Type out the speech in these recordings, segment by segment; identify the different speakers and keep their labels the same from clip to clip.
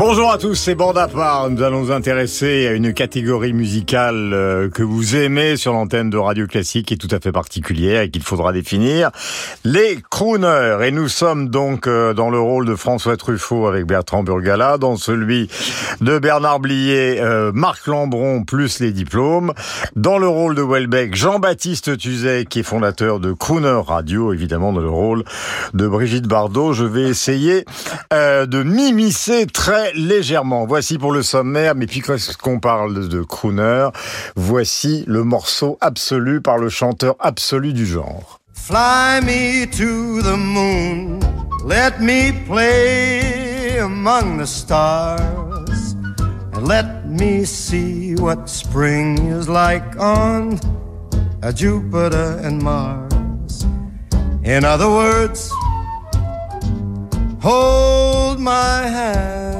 Speaker 1: Bonjour à tous, c'est Bande à. Nous allons nous intéresser à une catégorie musicale euh, que vous aimez sur l'antenne de Radio Classique et tout à fait particulière et qu'il faudra définir. Les crooners. Et nous sommes donc euh, dans le rôle de François Truffaut avec Bertrand Burgala, dans celui de Bernard Blier, euh, Marc Lambron plus les diplômes. Dans le rôle de Welbeck, Jean-Baptiste Tuzet qui est fondateur de Crooner Radio, évidemment dans le rôle de Brigitte Bardot. Je vais essayer de m'immiscer très légèrement. Voici pour le sommaire, mais puis qu'on parle de crooner, voici le morceau absolu par le chanteur absolu du genre.
Speaker 2: Fly me to the moon, let me play among the stars, and let me see what spring is like on a Jupiter and Mars. In other words, hold my hand.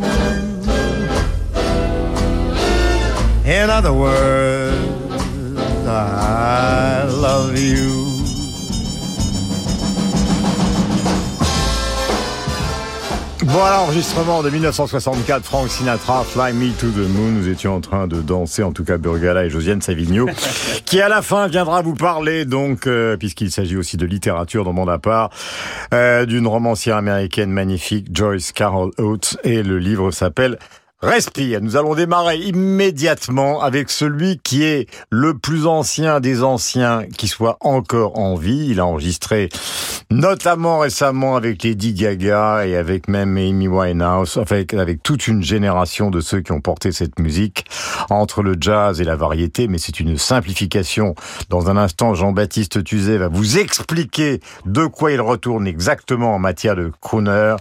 Speaker 2: In other words, I love you.
Speaker 1: Voilà, enregistrement de 1964, Frank Sinatra, Fly Me to the Moon. Nous étions en train de danser, en tout cas Burgala et Josiane Savigno, qui à la fin viendra vous parler, donc, euh, puisqu'il s'agit aussi de littérature dans mon appart, euh, d'une romancière américaine magnifique, Joyce Carol Oates, et le livre s'appelle Respire. Nous allons démarrer immédiatement avec celui qui est le plus ancien des anciens qui soit encore en vie. Il a enregistré notamment récemment avec Lady Gaga et avec même Amy Winehouse, avec, avec toute une génération de ceux qui ont porté cette musique entre le jazz et la variété, mais c'est une simplification. Dans un instant, Jean-Baptiste Tuzet va vous expliquer de quoi il retourne exactement en matière de crooner.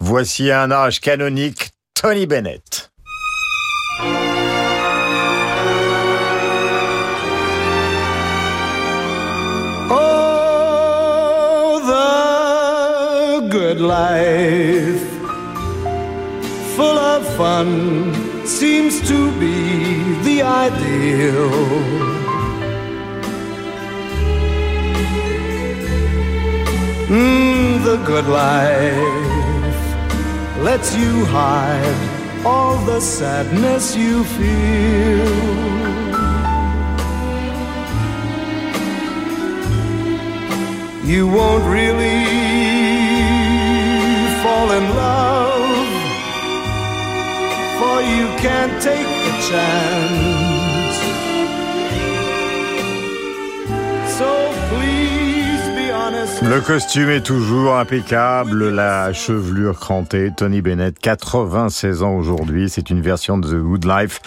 Speaker 1: Voici un âge canonique Tony Bennett.
Speaker 2: Oh, the good life, full of fun, seems to be the ideal. Mm, the good life lets you hide all the sadness you feel. You won't really fall in love, for you can't take the chance.
Speaker 1: Le costume est toujours impeccable, la chevelure crantée. Tony Bennett, 96 ans aujourd'hui. C'est une version de The Good Life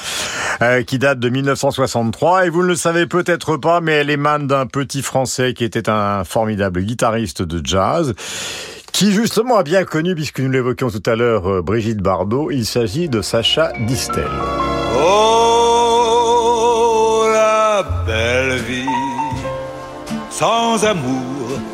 Speaker 1: euh, qui date de 1963. Et vous ne le savez peut-être pas, mais elle émane d'un petit Français qui était un formidable guitariste de jazz qui justement a bien connu, puisque nous l'évoquions tout à l'heure, euh, Brigitte Bardot, il s'agit de Sacha Distel.
Speaker 3: Oh, la belle vie, sans amour,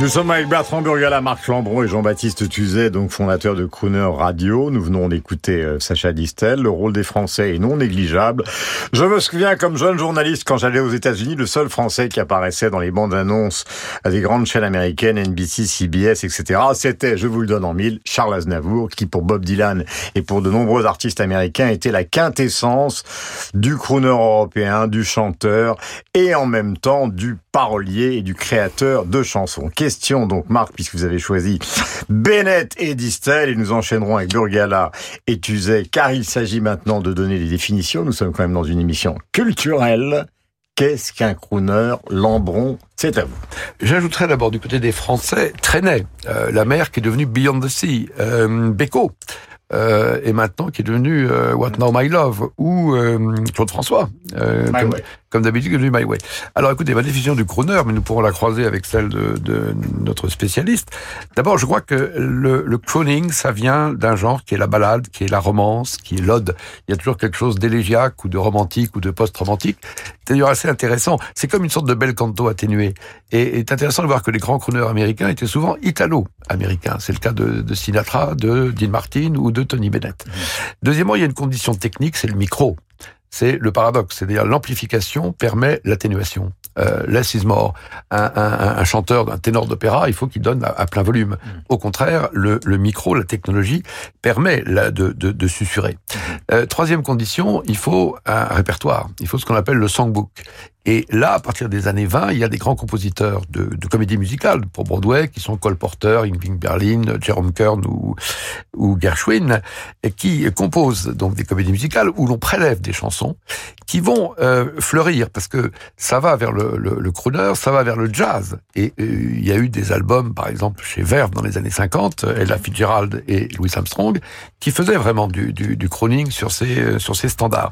Speaker 1: Nous sommes avec Bertrand Burgala, Marc Lambron et Jean-Baptiste Tuzet, donc fondateur de Crooner Radio. Nous venons d'écouter euh, Sacha Distel. Le rôle des Français est non négligeable. Je me souviens, comme jeune journaliste, quand j'allais aux États-Unis, le seul Français qui apparaissait dans les bandes annonces à des grandes chaînes américaines, NBC, CBS, etc., c'était, je vous le donne en mille, Charles Aznavour, qui pour Bob Dylan et pour de nombreux artistes américains était la quintessence du crooner européen, du chanteur et en même temps du parolier et du créateur de chansons. Question donc Marc, puisque vous avez choisi Bennett et Distel, et nous enchaînerons avec Burgala et Tuzet, car il s'agit maintenant de donner les définitions. Nous sommes quand même dans une émission culturelle. Qu'est-ce qu'un crooner Lambron, c'est à vous.
Speaker 4: J'ajouterais d'abord du côté des Français, Trenet, euh, la mer qui est devenue Beyond the Sea, euh, Beko, euh, et maintenant qui est devenu euh, What Now My Love, ou euh, Claude François, euh, comme,
Speaker 1: Way.
Speaker 4: Comme d'habitude, est devenu My Way. Alors écoutez, ma définition du crooner, mais nous pourrons la croiser avec celle de, notre spécialiste. D'abord, je crois que le, le crooning, ça vient d'un genre qui est la balade, qui est la romance, qui est l'ode. Il y a toujours quelque chose d'élégiaque ou de romantique ou de post-romantique. C'est d'ailleurs assez intéressant. C'est comme une sorte de bel canto atténué. Et c'est intéressant de voir que les grands crooners américains étaient souvent italo-américains. C'est le cas de Sinatra, de Dean Martin ou de Tony Bennett. Deuxièmement, il y a une condition technique, c'est le micro. C'est le paradoxe, c'est-à-dire l'amplification permet l'atténuation. Euh, less is more. Un, un, un chanteur, un ténor d'opéra, il faut qu'il donne à, à, plein volume. Au contraire, le, le, micro, la technologie permet la, de, de, de, susurrer. Euh, troisième condition, il faut un répertoire. Il faut ce qu'on appelle le songbook. Et là, à partir des années 20, il y a des grands compositeurs de, de comédie musicale pour Broadway qui sont Cole Porter, Ingrid Berlin, Jerome Kern ou, ou Gershwin, et qui composent donc des comédies musicales où l'on prélève des chansons qui vont euh, fleurir parce que ça va vers le, crooner, ça va vers le jazz. Et euh, il y a eu des albums, par exemple chez Verve dans les années 50, Ella Fitzgerald et Louis Armstrong, qui faisaient vraiment du, du, du crooning sur ces sur ces standards.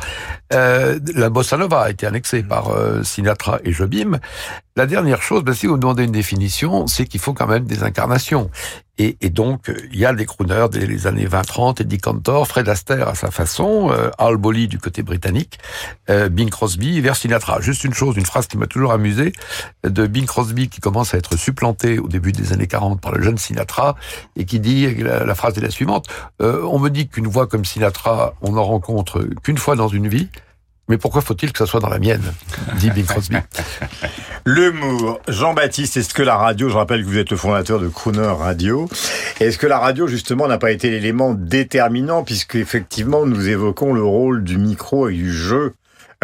Speaker 4: Euh, la bossa nova a été annexée par Sinatra et Jobim. La dernière chose, ben, si vous me demandez une définition, c'est qu'il faut quand même des incarnations. Et, et donc, il y a des crooners des les années 20-30, Eddie Cantor, Fred Astaire à sa façon, euh, Al Bolly du côté britannique, euh, Bing Crosby vers Sinatra. Juste une chose, une phrase qui m'a toujours amusé, de Bing Crosby qui commence à être supplanté au début des années 40 par le jeune Sinatra, et qui dit, la, la phrase est la suivante, euh, on me dit qu'une voix comme Sinatra, on n'en rencontre qu'une fois dans une vie, mais pourquoi faut-il que ça soit dans la mienne dit Bing Crosby.
Speaker 1: L'humour. Jean-Baptiste, est-ce que la radio, je rappelle que vous êtes le fondateur de Crooner Radio, est-ce que la radio, justement, n'a pas été l'élément déterminant, puisque effectivement, nous évoquons le rôle du micro et du jeu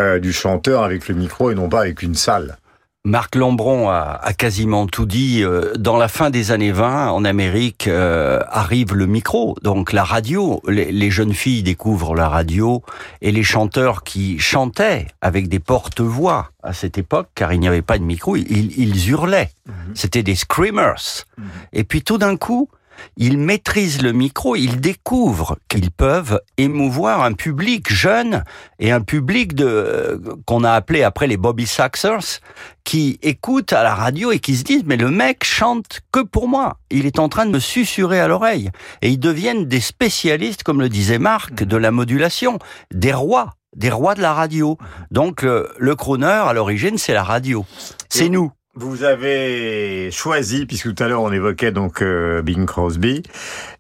Speaker 1: euh, du chanteur avec le micro et non pas avec une salle?
Speaker 5: Marc Lambron a, a, quasiment tout dit. Euh, dans la fin des années 20, en Amérique, euh, arrive le micro, donc la radio. Les, les, jeunes filles découvrent la radio et les chanteurs qui chantaient avec des porte-voix à cette époque, car il n'y avait pas de micro, ils, ils hurlaient. Mm -hmm. C'était des screamers. Mm -hmm. Et puis tout d'un coup, ils maîtrisent le micro, ils découvrent qu'ils peuvent émouvoir un public jeune et un public de qu'on a appelé après les Bobby Saxers qui écoutent à la radio et qui se disent mais le mec chante que pour moi, il est en train de me susurrer à l'oreille et ils deviennent des spécialistes comme le disait Marc de la modulation, des rois des rois de la radio. Donc le, le crooner à l'origine c'est la radio. C'est nous.
Speaker 1: Vous avez choisi, puisque tout à l'heure on évoquait donc euh, Bing Crosby,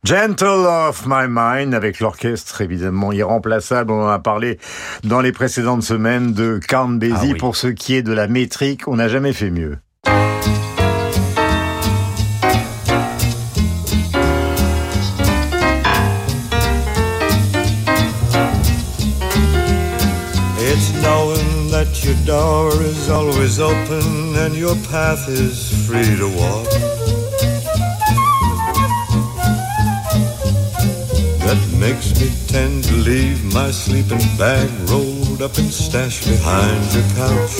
Speaker 1: Gentle of My Mind avec l'orchestre évidemment irremplaçable. On en a parlé dans les précédentes semaines de Count Basie. Ah oui. Pour ce qui est de la métrique, on n'a jamais fait mieux.
Speaker 2: Your door is always open and your path is free to walk. That makes me tend to leave my sleeping bag rolled up and stashed behind your couch.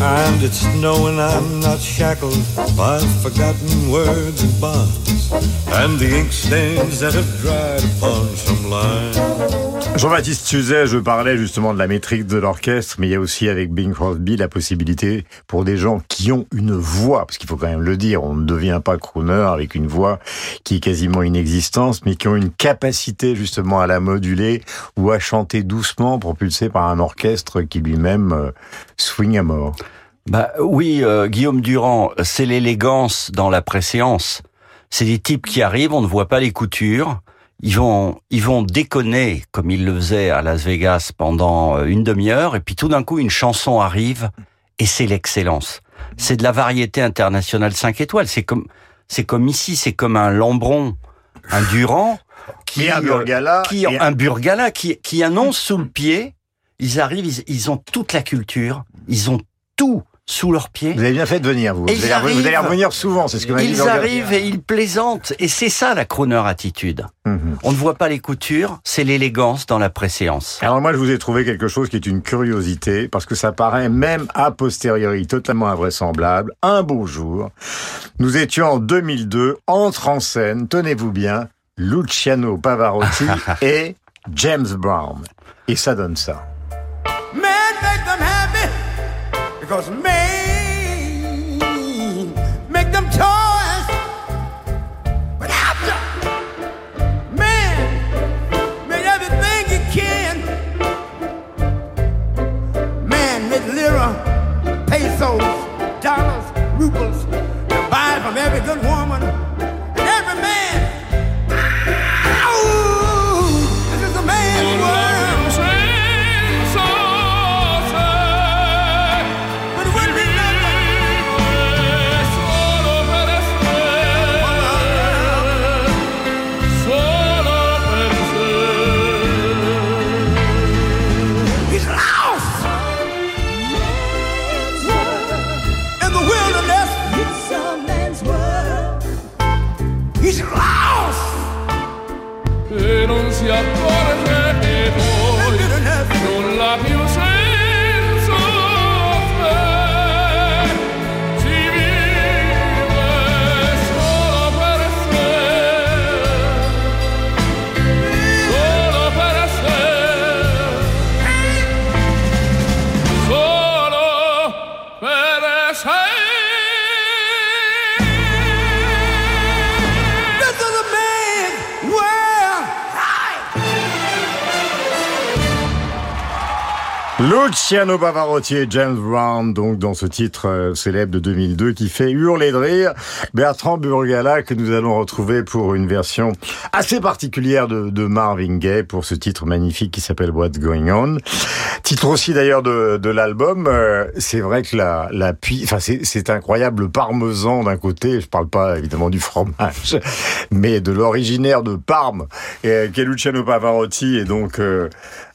Speaker 2: And it's knowing I'm not shackled by forgotten words and bonds and the ink stains that have dried upon some line.
Speaker 1: Jean-Baptiste Tuzet, je parlais justement de la métrique de l'orchestre, mais il y a aussi avec Bing Crosby la possibilité pour des gens qui ont une voix, parce qu'il faut quand même le dire, on ne devient pas crooner avec une voix qui est quasiment inexistante, mais qui ont une capacité justement à la moduler ou à chanter doucement propulsé par un orchestre qui lui-même euh, swing à mort.
Speaker 5: Bah oui, euh, Guillaume Durand, c'est l'élégance dans la préséance. C'est des types qui arrivent, on ne voit pas les coutures. Ils vont, ils vont déconner comme ils le faisaient à Las Vegas pendant euh, une demi-heure, et puis tout d'un coup une chanson arrive et c'est l'excellence. C'est de la variété internationale 5 étoiles. C'est comme, c'est comme ici, c'est comme un Lambron, un Durand, qui,
Speaker 1: Et un
Speaker 5: euh,
Speaker 1: Burgala,
Speaker 5: qui,
Speaker 1: et un-
Speaker 5: un Burgala qui, qui annonce sous le pied. Ils arrivent, ils, ils ont toute la culture, ils ont tout sous leurs pieds.
Speaker 1: Vous avez bien fait de venir, vous.
Speaker 5: Et
Speaker 1: Vous allez, vous allez
Speaker 5: arrivent.
Speaker 1: revenir souvent, c'est ce que m'a dit
Speaker 5: Ils arrivent et ils plaisantent. Et c'est ça la crooner attitude.
Speaker 1: Mhm.
Speaker 5: On ne voit pas les coutures, c'est l'élégance dans la préséance.
Speaker 1: Alors moi, je vous ai trouvé quelque chose qui est une curiosité, parce que ça paraît même a posteriori totalement invraisemblable. Un beau jour, nous étions en 2002, entre en scène, tenez-vous bien, Luciano Pavarotti et James Brown. Et ça donne ça.
Speaker 2: Man because man make them toys. But after man made everything he can. Man made lira, pesos, dollars, rubles buy from every good woman
Speaker 1: Luciano Pavarotti et James Brown, donc dans ce titre euh, célèbre de 2002 qui fait hurler de rire Bertrand Burgala que nous allons retrouver pour une version assez particulière de, de Marvin Gaye pour ce titre magnifique qui s'appelle What's Going On. Titre aussi d'ailleurs de, de l'album. Euh, c'est vrai que la, la enfin c'est, incroyable le parmesan d'un côté. Je parle pas évidemment du fromage, mais de l'originaire de Parme, et, qui est Luciano Pavarotti et donc euh,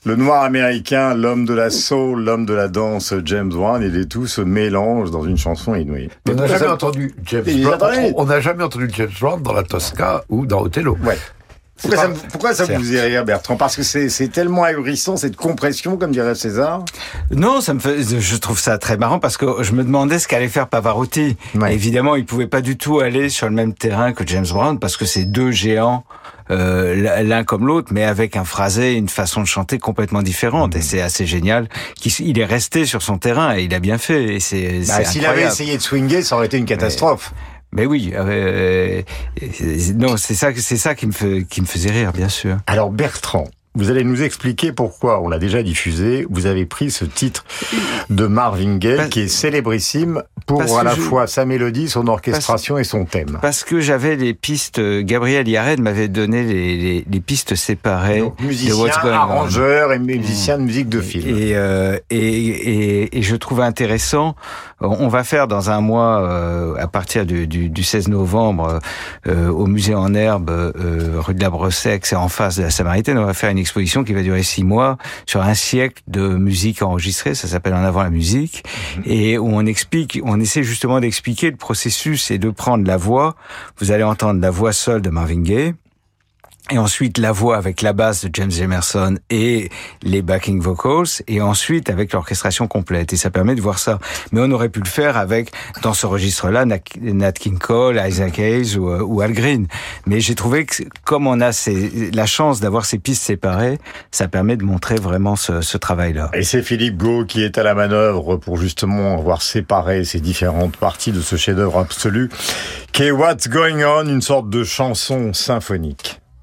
Speaker 1: le noir américain, l'homme de la soul, l'homme de la danse, James Brown, et les tout se mélangent dans une chanson inouïe.
Speaker 4: On n'a jamais entendu James Brown. On n'a jamais entendu James Brown dans la Tosca ou dans Othello.
Speaker 1: Ouais. Pourquoi,
Speaker 4: pas-
Speaker 1: ça, me- pourquoi ça vous fait rire, Bertrand? Parce que c'est, c'est tellement ahurissant, cette compression, comme dirait César.
Speaker 6: Non, ça me fait, je trouve ça très marrant parce que je me demandais ce qu'allait faire Pavarotti.
Speaker 1: Ouais.
Speaker 6: Évidemment, il pouvait pas du tout aller sur le même terrain que James Brown parce que c'est deux géants, euh, l'un comme l'autre, mais avec un phrasé, une façon de chanter complètement différente. Et c'est assez génial. qu'il- Il est resté sur son terrain et il a bien fait. Et c'est,
Speaker 1: Bah, s'il avait essayé de swinger, ça aurait été une catastrophe.
Speaker 6: Mais oui, euh, euh, non, c'est ça, c'est ça qui me fait, qui me faisait rire, bien sûr.
Speaker 1: Alors Bertrand, vous allez nous expliquer pourquoi, on l'a déjà diffusé, vous avez pris ce titre de Marvin Gaye,
Speaker 6: Parce-
Speaker 1: qui est célébrissime pour à la
Speaker 6: je-
Speaker 1: fois sa mélodie, son orchestration et son thème.
Speaker 6: Parce que j'avais les pistes, euh, Gabriel Yared m'avait donné les, les, les pistes séparées
Speaker 1: Donc,
Speaker 6: de
Speaker 1: musicien,
Speaker 6: What's Going On.
Speaker 1: arrangeur et musicien de musique de film.
Speaker 6: Et, euh, et, et, et je trouve intéressant, on va faire dans un mois, euh, à partir du, du, du 16 novembre, euh, au musée en herbe, euh, rue de la Bressec, c'est en face de la Samaritaine, on va faire une exposition qui va durer six mois sur un siècle de musique enregistrée, ça s'appelle En avant la musique, et où on explique, on essaie justement d'expliquer le processus et de prendre la voix. Vous allez entendre la voix seule de Marvin Gaye, et ensuite la voix avec la basse de James Emerson et les backing vocals, et ensuite avec l'orchestration complète. Et ça permet de voir ça. Mais on aurait pu le faire avec, dans ce registre-là, Nat King Cole, Isaac Hayes ou, euh, ou Al Green. Mais j'ai trouvé que comme on a la chance d'avoir ces pistes séparées, ça permet de montrer vraiment ce, ce travail-là.
Speaker 1: Et c'est Philippe Gau qui est à la manœuvre pour justement avoir séparé ces différentes parties de ce chef-d'œuvre absolu, qui est What's Going On, une sorte de chanson symphonique.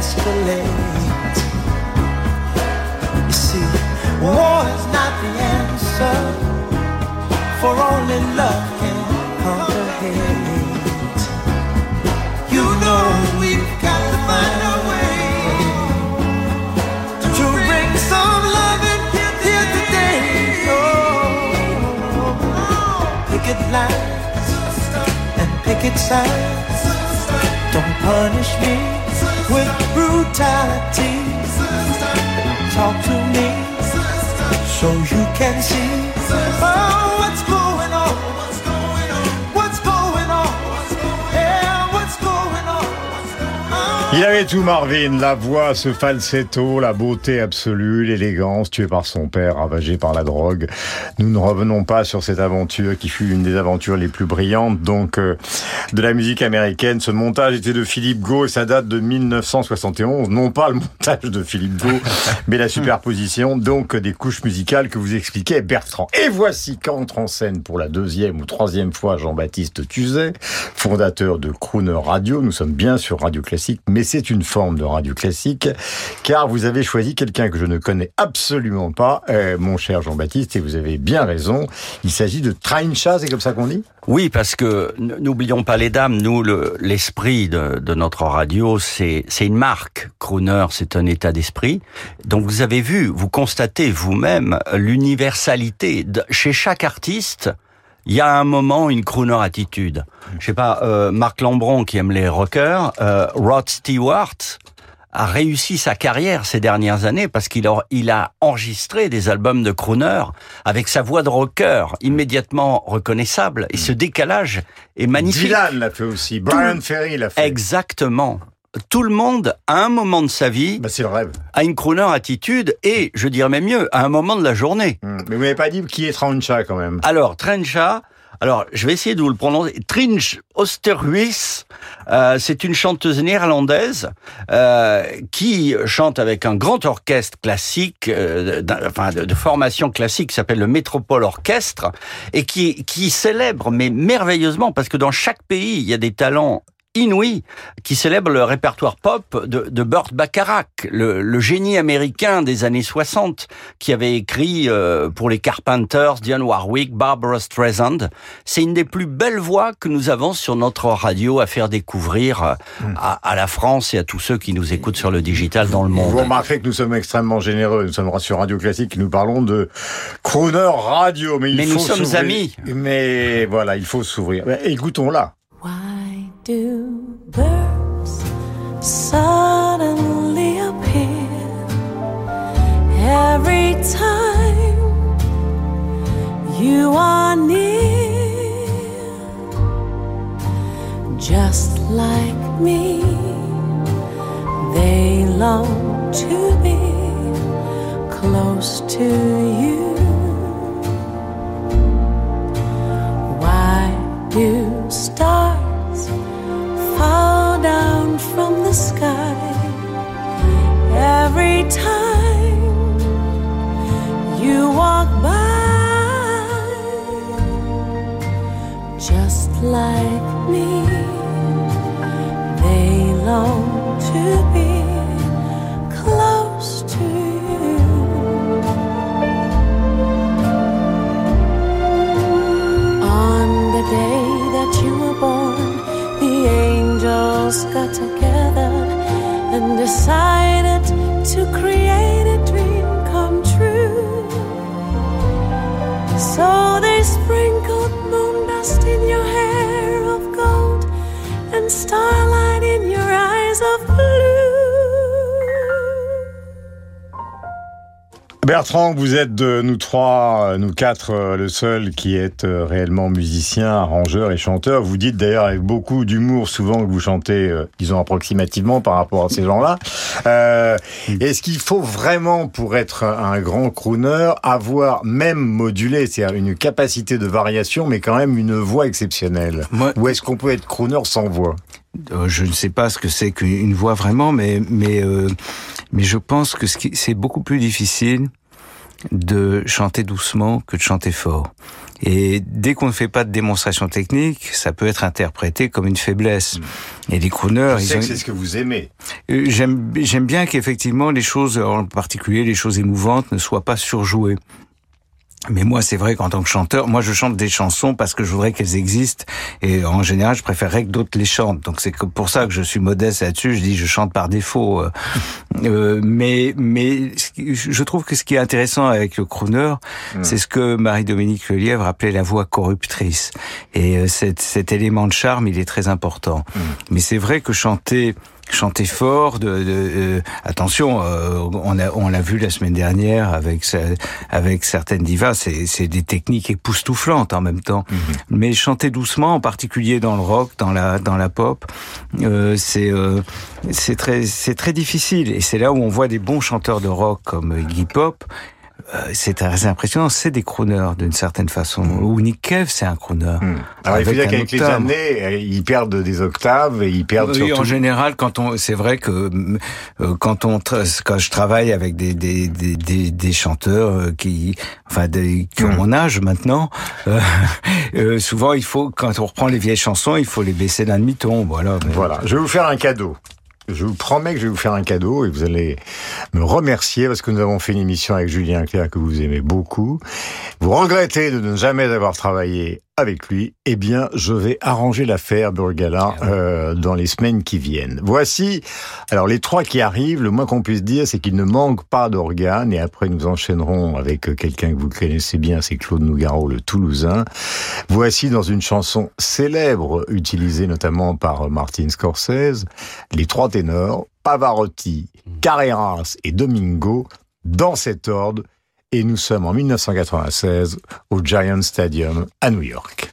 Speaker 7: escalate. You see, war is not the answer, for only love can conquer hate. You know we've got to find a way to bring some loving here today. Oh, picket lines and picket signs. Don't punish me with brutality. Talk to me so you can see oh, what's going
Speaker 1: Il avait tout Marvin, la voix, ce falsetto, la beauté absolue, l'élégance, tué par son père, ravagé par la drogue. Nous ne revenons pas sur cette aventure qui fut une des aventures les plus brillantes donc euh, de la musique américaine. Ce montage était de Philippe Gau et ça date de 1971. Non pas le montage de Philippe Gau, mais la superposition donc des couches musicales que vous expliquait Bertrand. Et voici qu'entre en scène pour la deuxième ou troisième fois Jean-Baptiste Tuzet, fondateur de Crooner Radio. Nous sommes bien sur Radio Classique, mais c'est une forme de radio classique, car vous avez choisi quelqu'un que je ne connais absolument pas, euh, mon cher Jean-Baptiste, et vous avez bien raison. Il s'agit de Traincha, c'est comme ça qu'on dit?
Speaker 5: Oui, parce que n'oublions pas les dames, nous, le- l'esprit de, de notre radio, c'est une marque. Crooner, c'est un état d'esprit. Donc vous avez vu, vous constatez vous-même l'universalité. Chez chaque artiste, il y a un moment une crooner attitude. Je sais pas, euh, Marc Lambron qui aime les rockers, euh, Rod Stewart a réussi sa carrière ces dernières années parce qu'il a, il a enregistré des albums de crooner avec sa voix de rocker immédiatement reconnaissable et ce décalage est magnifique.
Speaker 1: Dylan l'a fait aussi, Brian Ferry l'a fait.
Speaker 5: Exactement. Tout le monde, à un moment de sa vie,
Speaker 1: Bah, c'est le rêve.
Speaker 5: a une crooner attitude et, je dirais même mieux, à un moment de la journée.
Speaker 1: Hmm. Mais vous m'avez pas dit qui est Traincha quand même.
Speaker 5: Alors, Trencha, alors je vais essayer de vous le prononcer. Trinch Osterhuis, euh, c'est une chanteuse néerlandaise euh, qui chante avec un grand orchestre classique, euh, enfin de, de formation classique, qui s'appelle le Métropole Orchestre, et qui, qui célèbre, mais merveilleusement, parce que dans chaque pays, il y a des talents inouïs qui célèbrent le répertoire pop de, de Burt Bacharach, le, le génie américain des années 60, qui avait écrit euh, pour les Carpenters, Dionne Warwick, Barbara Streisand. C'est une des plus belles voix que nous avons sur notre radio à faire découvrir euh, à, à la France et à tous ceux qui nous écoutent sur le digital dans le
Speaker 1: Vous
Speaker 5: monde.
Speaker 1: remarquerez que nous sommes extrêmement généreux. Nous sommes sur Radio Classique nous parlons de Crooner Radio. Mais, il
Speaker 5: Mais nous sommes amis.
Speaker 1: Mais voilà, il faut s'ouvrir. Écoutons-la.
Speaker 8: Do birds suddenly appear every time you are near? Just like me, they long to be close to you. Why do stars fall down from the sky every time you walk by? Just like me, they long to be
Speaker 1: Bertrand, vous êtes de nous trois, euh, nous quatre, euh, le seul qui est euh, réellement musicien, arrangeur et chanteur. Vous dites d'ailleurs avec beaucoup d'humour souvent que vous chantez, disons approximativement par rapport à ces gens-là. Euh, Est-ce qu'il faut vraiment, pour être un grand crooner, avoir même modulé, c'est-à-dire une capacité de variation, mais quand même une voix exceptionnelle? Ou est-ce qu'on peut être crooner sans voix?
Speaker 6: Je ne sais pas ce que c'est qu'une voix vraiment, mais mais euh, mais je pense que c'est beaucoup plus difficile de chanter doucement que de chanter fort. Et dès qu'on ne fait pas de démonstration technique, ça peut être interprété comme une faiblesse. Et les crooners, ils ont-
Speaker 1: c'est ce que vous aimez.
Speaker 6: euh, J'aime j'aime bien qu'effectivement les choses, en particulier les choses émouvantes, ne soient pas surjouées. Mais moi, c'est vrai qu'en tant que chanteur, moi, je chante des chansons parce que je voudrais qu'elles existent. Et en général, je préférerais que d'autres les chantent. Donc c'est pour ça que je suis modeste là-dessus. Je dis, je chante par défaut. Euh, euh, mais mais je trouve que ce qui est intéressant avec le crooner, c'est ce que Marie-Dominique Lelièvre appelait la voix corruptrice. Et euh, cet, cet élément de charme, il est très important. Mais c'est vrai que chanter chanter fort, de, de euh, attention, euh, on a on l'a vu la semaine dernière avec avec certaines divas, c'est c'est des techniques époustouflantes en même temps. Mais chanter doucement, en particulier dans le rock, dans la dans la pop, euh, c'est euh, c'est très c'est très difficile. Et c'est là où on voit des bons chanteurs de rock comme Iggy Pop. Euh, c'est très impressionnant, c'est des crooners d'une certaine façon. Ou Nick Cave, c'est un crooner.
Speaker 1: Alors il faut dire qu'avec les années, euh, ils perdent des octaves et ils perdent
Speaker 6: Oui,
Speaker 1: surtout.
Speaker 6: en général, quand on, c'est vrai que euh, quand on, quand je travaille avec des des des, des, des chanteurs qui, enfin, des, qui ont mon âge maintenant, euh, euh, souvent il faut, quand on reprend les vieilles chansons, il faut les baisser d'un demi-ton, voilà.
Speaker 1: Voilà, je vais vous faire un cadeau. Je vous promets que je vais vous faire un cadeau et vous allez me remercier parce que nous avons fait une émission avec Julien Clerc que vous aimez beaucoup. Vous regrettez de ne jamais avoir travaillé avec lui. Eh bien, je vais arranger l'affaire Burgala euh, dans les semaines qui viennent. Voici, alors les trois qui arrivent, le moins qu'on puisse dire, c'est qu'il ne manque pas d'organes et après nous enchaînerons avec euh, quelqu'un que vous connaissez bien, c'est Claude Nougaro, le Toulousain. Voici dans une chanson célèbre utilisée notamment par euh, Martin Scorsese, les trois ténors, Pavarotti, Carreras et Domingo, dans cet ordre, et nous sommes en 1996 au Giant Stadium à New York.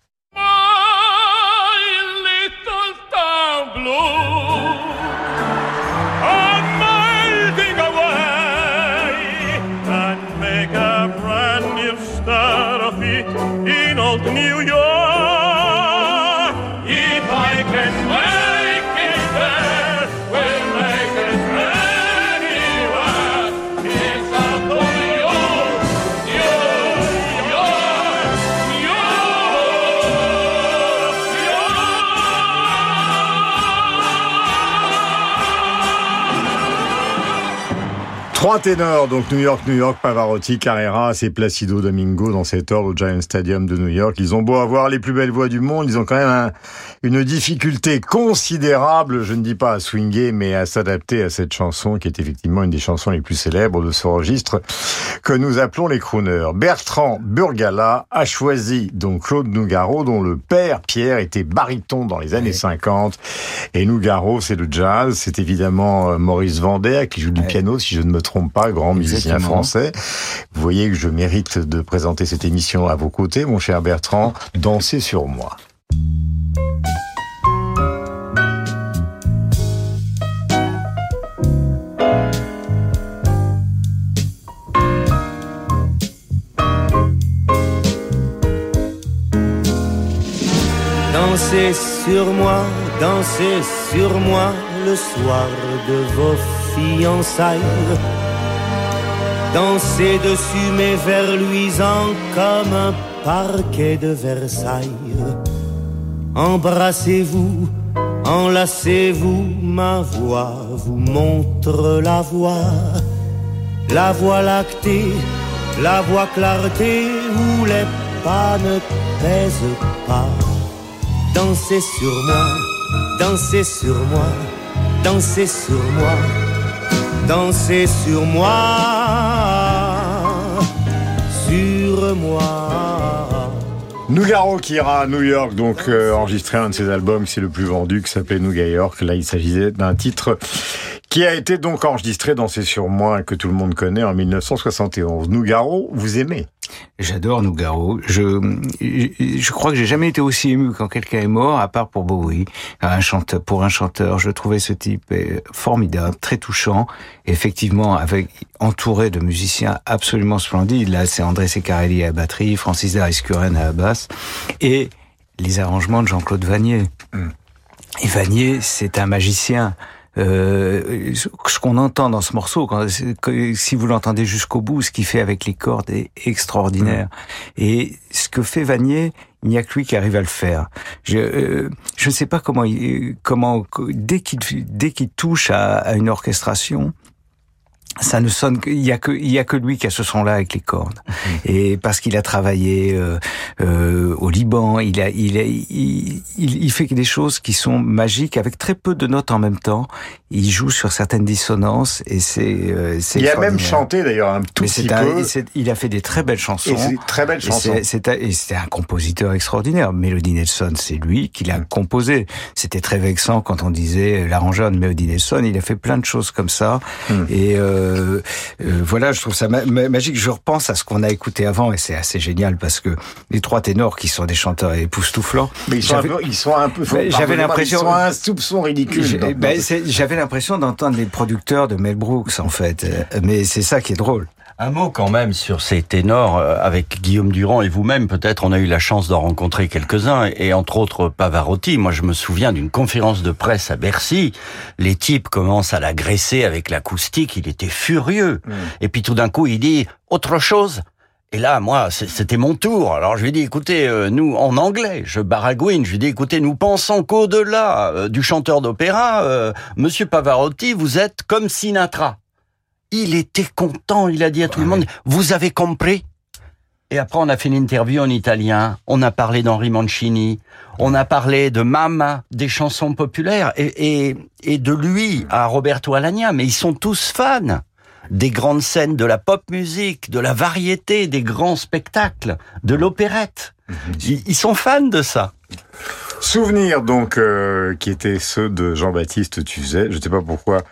Speaker 1: Trois ténors, donc New York, New York, Pavarotti, Carreras et Placido Domingo dans cet ordre au Giant Stadium de New York. Ils ont beau avoir les plus belles voix du monde, ils ont quand même un- une difficulté considérable, je ne dis pas à swinguer, mais à s'adapter à cette chanson qui est effectivement une des chansons les plus célèbres de ce registre que nous appelons les crooners. Bertrand Burgala a choisi donc Claude Nougaro, dont le père Pierre était baryton dans les années 50. Et Nougaro, c'est le jazz. C'est évidemment euh, Maurice Vander qui joue du piano, si je ne me trompe pas, grand musicien
Speaker 6: Exactement.
Speaker 1: français. Vous voyez que je mérite de présenter cette émission à vos côtés, mon cher Bertrand. Dansez sur moi.
Speaker 9: Dansez sur moi, dansez sur moi le soir de vos Dansez dessus mes vers luisants comme un parquet de Versailles. Embrassez-vous, enlacez-vous, ma voix vous montre la voie. La voie lactée, la voie clarté où les pas ne pèsent pas. Dansez sur moi, dansez sur moi, dansez sur moi, dansez sur moi, sur moi.
Speaker 1: Nougaro qui ira à New York, donc euh, enregistrer un de ses albums, c'est le plus vendu, qui s'appelait Nouga York. Là, il s'agissait d'un titre qui a été donc enregistré dans C'est sur moi que tout le monde connaît en 1971. Nougaro, vous aimez?
Speaker 6: J'adore Nougaro. Je, je crois que j'ai jamais été aussi ému quand quelqu'un est mort, à part pour Bowie. Un chanteur, pour un chanteur, je trouvais ce type euh, formidable, très touchant. Effectivement, avec entouré de musiciens absolument splendides. Là, c'est André Secarelli à la batterie, Francis Dariscuren à la basse, et les arrangements de Jean-Claude Vanier. Et Vanier, c'est un magicien. Euh, ce qu'on entend dans ce morceau, quand, si vous l'entendez jusqu'au bout, ce qu'il fait avec les cordes est extraordinaire. Et ce que fait Vanier, il n'y a que lui qui arrive à le faire. Je euh, je ne sais pas comment il, comment dès qu'il dès qu'il touche à, à une orchestration, ça ne sonne que- il y a que il y a que lui qui a ce son là avec les cordes. Et parce qu'il a travaillé euh, euh, au Liban il a il, a, il, il il fait des choses qui sont magiques avec très peu de notes en même temps il joue sur certaines dissonances et c'est euh, c'est
Speaker 1: Il a même chanté d'ailleurs un tout
Speaker 6: Mais
Speaker 1: petit
Speaker 6: un-
Speaker 1: peu.
Speaker 6: il a fait des très belles chansons.
Speaker 1: Et très belles chansons.
Speaker 6: c'est un- Et c'est un compositeur extraordinaire. Melody Nelson, c'est lui qui l'a composé. C'était très vexant quand on disait l'arrangeur de Melody Nelson. Il a fait plein de choses comme ça. Et euh, euh, voilà, je trouve ça ma- ma- magique. Je repense à ce qu'on a écouté avant et c'est assez génial parce que les trois ténors qui sont des chanteurs époustouflants.
Speaker 1: Mais ils sont, un peu, ils sont un peu.
Speaker 6: J'avais l'impression-
Speaker 1: Ils sont un soupçon ridicule.
Speaker 6: ben, J'avais l'impression d'entendre les producteurs de Mel Brooks en fait, Euh, mais c'est ça qui est drôle.
Speaker 5: Un mot quand même sur ces ténors euh, avec Guillaume Durand et vous-même peut-être on a eu la chance d'en rencontrer quelques-uns et entre autres Pavarotti. Moi je me souviens d'une conférence de presse à Bercy. Les types commencent à l'agresser avec l'acoustique, il était furieux. Et puis tout d'un coup il dit autre chose. Et là, moi, c'était mon tour. Alors je lui ai dit, écoutez, euh, nous, en anglais, je baragouine, je lui ai dit, écoutez, nous pensons qu'au-delà euh, du chanteur d'opéra, euh, Monsieur Pavarotti, vous êtes comme Sinatra. Il était content, il a dit à tout le monde, vous avez compris? Et après, on a fait une interview en italien, on a parlé d'Henri Mancini, on a parlé de Mama, des chansons populaires, et, et, et de lui à Roberto Alagna, mais ils sont tous fans des grandes scènes de la pop musique, de la variété, des grands spectacles, de l'opérette. Ils, ils sont fans de ça.
Speaker 1: Souvenirs donc euh, qui étaient ceux de Jean-Baptiste Tuzet. Je ne sais pas pourquoi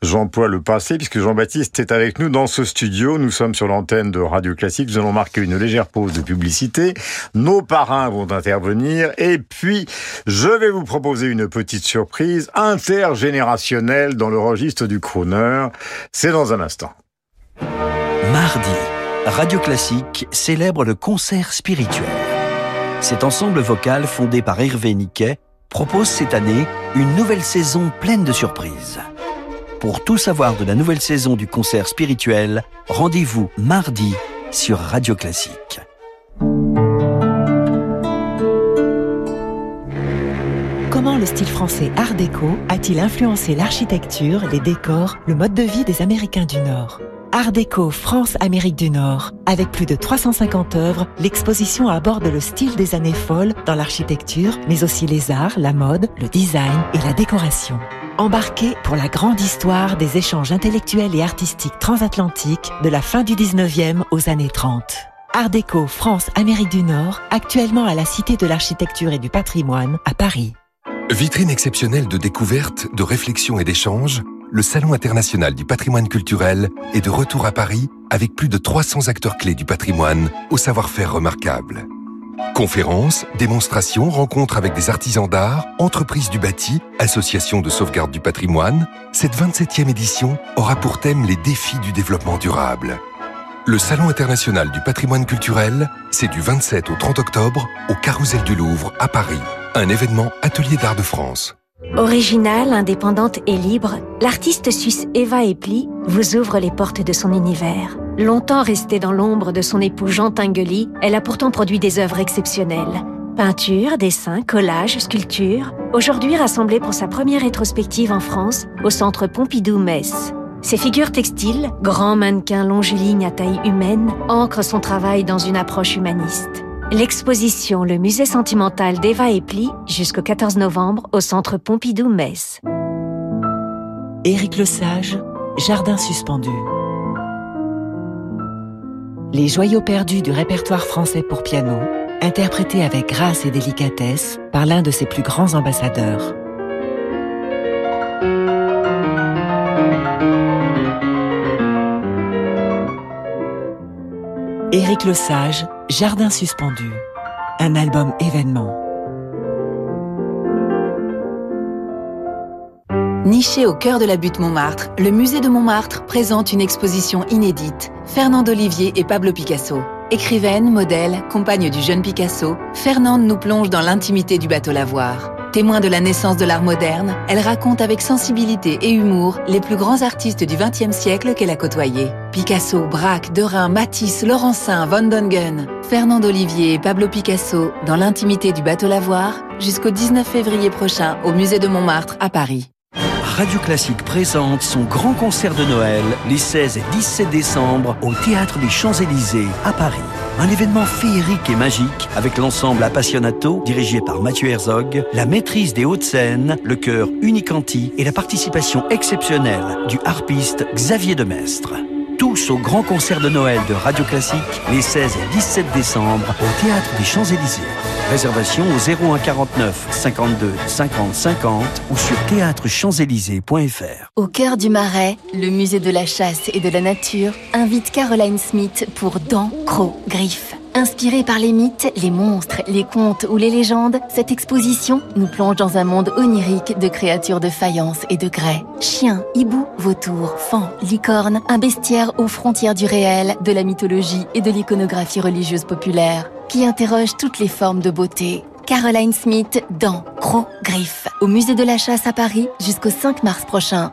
Speaker 1: j'emploie le passé puisque Jean-Baptiste est avec nous dans ce studio. Nous sommes sur l'antenne de Radio Classique. Nous allons marquer une légère pause de publicité. Nos parrains vont intervenir et puis je vais vous proposer une petite surprise intergénérationnelle dans le registre du crooner. C'est dans un instant.
Speaker 10: Mardi, Radio Classique célèbre le concert spirituel. Cet ensemble vocal fondé par Hervé Niquet propose cette année une nouvelle saison pleine de surprises. Pour tout savoir de la nouvelle saison du concert spirituel, rendez-vous mardi sur Radio Classique.
Speaker 11: Comment le style français Art déco a-t-il influencé l'architecture, les décors, le mode de vie des Américains du Nord? Art déco France-Amérique du Nord. Avec plus de 350 œuvres, l'exposition aborde le style des années folles dans l'architecture, mais aussi les arts, la mode, le design et la décoration. Embarquez pour la grande histoire des échanges intellectuels et artistiques transatlantiques de la fin du 19e aux années 30. Art déco France-Amérique du Nord, actuellement à la Cité de l'Architecture et du Patrimoine à Paris.
Speaker 12: Vitrine exceptionnelle de découverte, de réflexion et d'échange, le Salon international du patrimoine culturel est de retour à Paris avec plus de 300 acteurs clés du patrimoine au savoir-faire remarquable. Conférences, démonstrations, rencontres avec des artisans d'art, entreprises du bâti, associations de sauvegarde du patrimoine, cette 27e édition aura pour thème les défis du développement durable. Le Salon international du patrimoine culturel, c'est du 27 au 30 octobre au Carrousel du Louvre à Paris, un événement Atelier d'art de France.
Speaker 13: Originale, indépendante et libre, l'artiste suisse Eva Epli vous ouvre les portes de son univers. Longtemps restée dans l'ombre de son époux Jean Tinguely, elle a pourtant produit des œuvres exceptionnelles. Peinture, dessin, collage, sculpture, aujourd'hui rassemblée pour sa première rétrospective en France au centre Pompidou-Metz. Ses figures textiles, grands mannequins longilignes à taille humaine, ancrent son travail dans une approche humaniste. L'exposition Le musée sentimental d'Eva Epli jusqu'au 14 novembre au centre Pompidou-Metz.
Speaker 11: Éric Lesage, Jardin suspendu. Les joyaux perdus du répertoire français pour piano, interprétés avec grâce et délicatesse par l'un de ses plus grands ambassadeurs. Éric Lesage, Jardin suspendu. Un album événement.
Speaker 14: Niché au cœur de la butte Montmartre, le musée de Montmartre présente une exposition inédite. Fernande Olivier et Pablo Picasso. Écrivaine, modèle, compagne du jeune Picasso, Fernande nous plonge dans l'intimité du bateau lavoir. Témoin de la naissance de l'art moderne, elle raconte avec sensibilité et humour les plus grands artistes du XXe siècle qu'elle a côtoyés. Picasso, Braque, Derain, Matisse, Laurencin, Van Dongen, Fernande Olivier et Pablo Picasso dans l'intimité du bateau lavoir jusqu'au 19 février prochain au musée de Montmartre à Paris.
Speaker 10: Radio Classique présente son grand concert de Noël les 16 et 17 décembre au Théâtre des Champs-Élysées à Paris. Un événement féerique et magique avec l'ensemble Appassionato dirigé par Mathieu Herzog, la maîtrise des hautes scènes, le chœur Unicanti et la participation exceptionnelle du harpiste Xavier Demestre. Tous au grand concert de Noël de Radio Classique les 16 et 17 décembre au Théâtre des Champs-Élysées. Réservation au 01 49 52 50 50 ou sur théâtrechamps-élysées.fr.
Speaker 15: Au cœur du Marais, le musée de la chasse et de la nature invite Caroline Smith pour Dents, Crocs, Griffes. Inspirée par les mythes, les monstres, les contes ou les légendes, cette exposition nous plonge dans un monde onirique de créatures de faïence et de grès. Chiens, hiboux, vautours, fans, licornes, un bestiaire aux frontières du réel, de la mythologie et de l'iconographie religieuse populaire, qui interroge toutes les formes de beauté. Caroline Smith dans Gros Griffes, au musée de la chasse à Paris jusqu'au 5 mars prochain.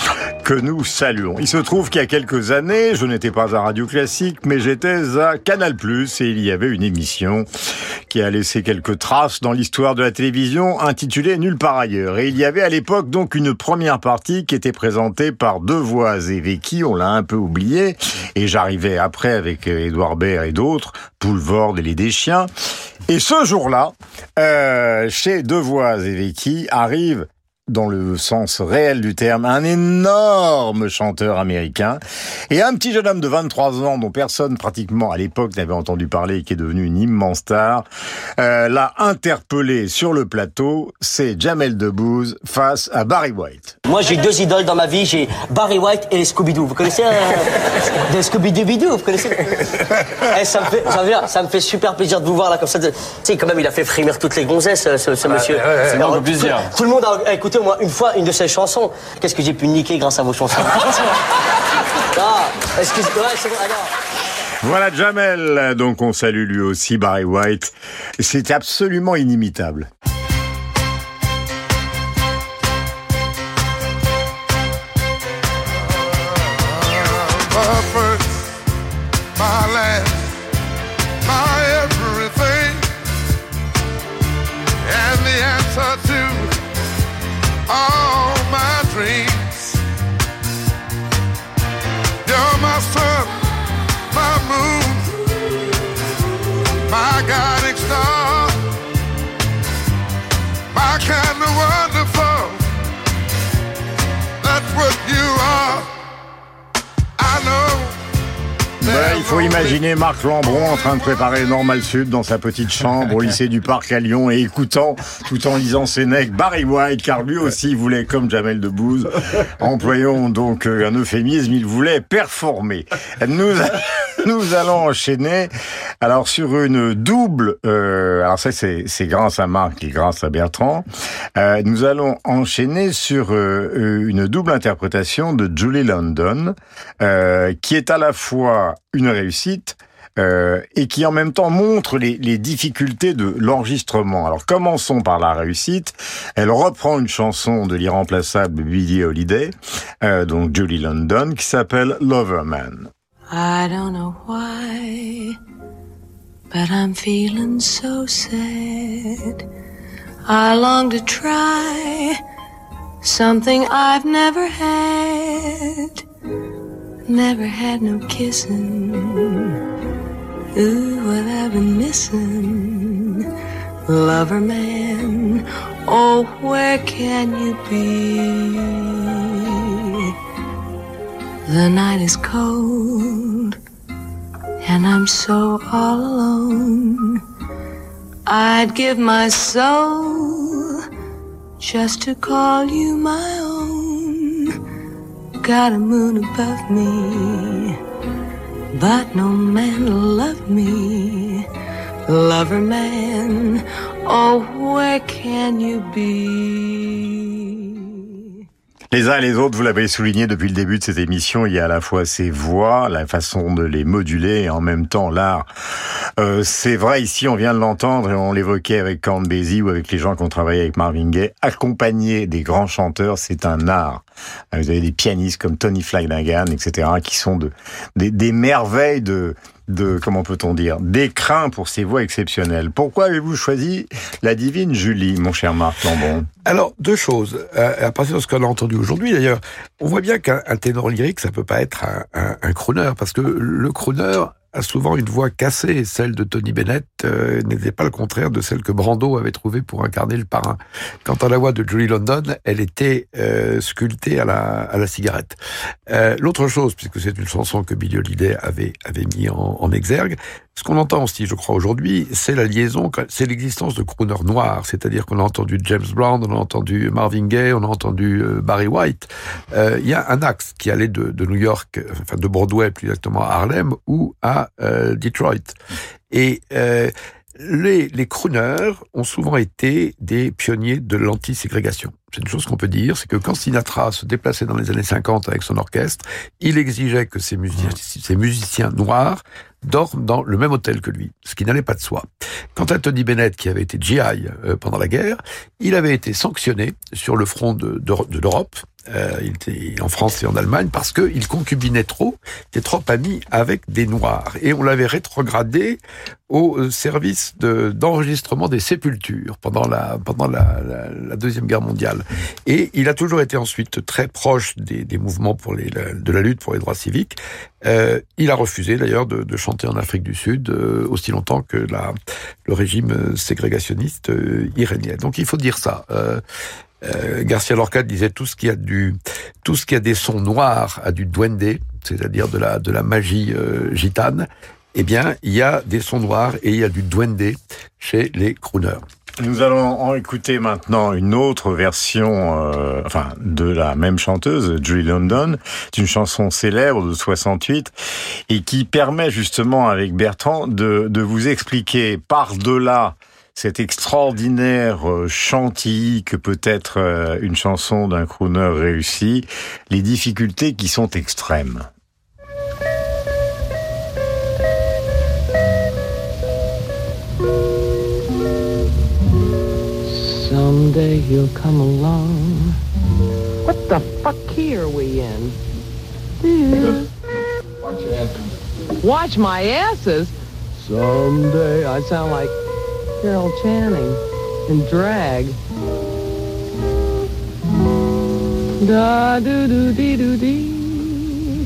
Speaker 1: que nous saluons. Il se trouve qu'il y a quelques années, je n'étais pas à Radio Classique, mais j'étais à Canal+, et il y avait une émission qui a laissé quelques traces dans l'histoire de la télévision, intitulée Nulle part ailleurs. Et il y avait à l'époque donc une première partie qui était présentée par Devoise et Vecchi, on l'a un peu oublié, et j'arrivais après avec Édouard Baird et d'autres, Poulvord et les Deschiens. Et ce jour-là, euh, chez Devoise et Vecchi arrive dans le sens réel du terme, un énorme chanteur américain et un petit jeune homme de 23 ans dont personne pratiquement à l'époque n'avait entendu parler et qui est devenu une immense star, euh, l'a interpellé sur le plateau, c'est Jamel Debbouze face à Barry White.
Speaker 16: Moi, j'ai deux idoles dans ma vie. J'ai Barry White et les Scooby-Doo. Vous connaissez euh, Scooby-Doo Vous connaissez Eh, ça, me fait, ça, me fait super plaisir de vous voir là comme ça. Tu sais, quand même, il a fait frémir toutes les gonzesses, ce, ce
Speaker 4: Ouais,
Speaker 16: monsieur.
Speaker 4: ouais, ouais, plus
Speaker 16: tout, tout le monde a écouté au moins une fois une de ses chansons. Qu'est-ce que j'ai pu niquer grâce à vos chansons Ah, excuse ouais, c'est bon, alors.
Speaker 1: Voilà Jamel, donc on salue lui aussi Barry White. C'est absolument inimitable. Faut imaginer Marc Lambron en train de préparer Normal Sud dans sa petite chambre au lycée du Parc à Lyon et écoutant, tout en lisant necks, Barry White, car lui aussi voulait, comme Jamel Debbouze, employons donc euh, un euphémisme, il voulait performer. Nous, nous allons enchaîner, alors sur une double, euh, alors ça c'est c'est grâce à Marc et grâce à Bertrand, euh, nous allons enchaîner sur euh, une double interprétation de Julie London, euh, qui est à la fois une réussite euh, et qui en même temps montre les, les difficultés de l'enregistrement. Alors commençons par la réussite. Elle reprend une chanson de l'irremplaçable Billie Holiday, euh, donc Julie London, qui s'appelle Loverman.
Speaker 8: I don't know why, but I'm feeling so sad. I long to try Something I've never had. Never had no kissing. Ooh, what I've been missing. Lover man, oh, where can you be? The night is cold, and I'm so all alone. I'd give my soul just to call you my own. Got a moon above me, but no man will love me. Lover man, oh, where can you be?
Speaker 1: Les uns et les autres, vous l'avez souligné depuis le début de cette émission, il y a à la fois ces voix, la façon de les moduler et en même temps l'art. Euh, c'est vrai, ici on vient de l'entendre et on l'évoquait avec Count Basie ou avec les gens qui ont travaillé avec Marvin Gaye. Accompagner des grands chanteurs, c'est un art. Euh, Vous avez des pianistes comme Tony Flanagan, etc., qui sont de, des, merveilles de, de, comment peut-on dire, d'écrin pour ces voix exceptionnelles. Pourquoi avez-vous choisi la divine Julie, mon cher Marc Lambon?
Speaker 4: Alors, deux choses. Euh, à partir de ce qu'on a entendu aujourd'hui, d'ailleurs, on voit bien qu'un un ténor lyrique, ça peut pas être un, un, un parce que le crooner a souvent une voix cassée. Celle de Tony Bennett euh, n'était pas le contraire de celle que Brando avait trouvée pour incarner le parrain. Quant à la voix de Julie London, elle était euh, sculptée à la, à la cigarette. Euh, L'autre chose, puisque c'est une chanson que Billy Holiday avait, avait mis en, en exergue, ce qu'on entend aussi, je crois, aujourd'hui, c'est la liaison, c'est l'existence de crooners noirs. C'est-à-dire qu'on a entendu James Brown, on a entendu Marvin Gaye, on a entendu euh, Barry White. Euh, Il y a un axe qui allait de, New York, enfin de Broadway plus exactement à Harlem ou à euh, Detroit. Et euh, les, les crooners ont souvent été des pionniers de l'anti-ségrégation. C'est une chose qu'on peut dire, c'est que quand Sinatra se déplaçait dans les années 50 avec son orchestre, il exigeait que ses musiciens, ses musiciens noirs dorment dans le même hôtel que lui, ce qui n'allait pas de soi. Quant à Tony Bennett, qui avait été GI euh, pendant la guerre, il avait été sanctionné sur le front de, de, de l'Europe, euh, il était en France et en Allemagne, parce qu'il concubinait trop, il était trop ami avec des Noirs. Et on l'avait rétrogradé au euh, service de- d'enregistrement des sépultures pendant la, pendant la, la, la Deuxième Guerre mondiale. Et il a toujours été ensuite très proche des, mouvements pour les, de la lutte pour les droits civiques. Euh, il a refusé d'ailleurs de, de chanter en Afrique du Sud euh, aussi longtemps que la, le régime ségrégationniste euh, irénien. Donc il faut dire ça. Euh, euh, Garcia Lorca disait tout ce qui a du, tout ce qui a des sons noirs a du duende, c'est-à-dire de la, de la magie euh, gitane. Eh bien, il y a des sons noirs et il y a du duende chez les crooners.
Speaker 1: Nous allons en écouter maintenant une autre version, euh, enfin, de la même chanteuse, Julie London. C'est une chanson célèbre de 68 et qui permet justement avec Bertrand de, de vous expliquer par-delà cet extraordinaire euh, chantilly que peut être euh, une chanson d'un crooner réussi, les difficultés qui sont extrêmes.
Speaker 17: Someday he'll come along. What the fuck key are we in? Yeah. Watch your asses. Watch my asses. Someday I sound like Carol Channing in drag. Da do do dee do dee.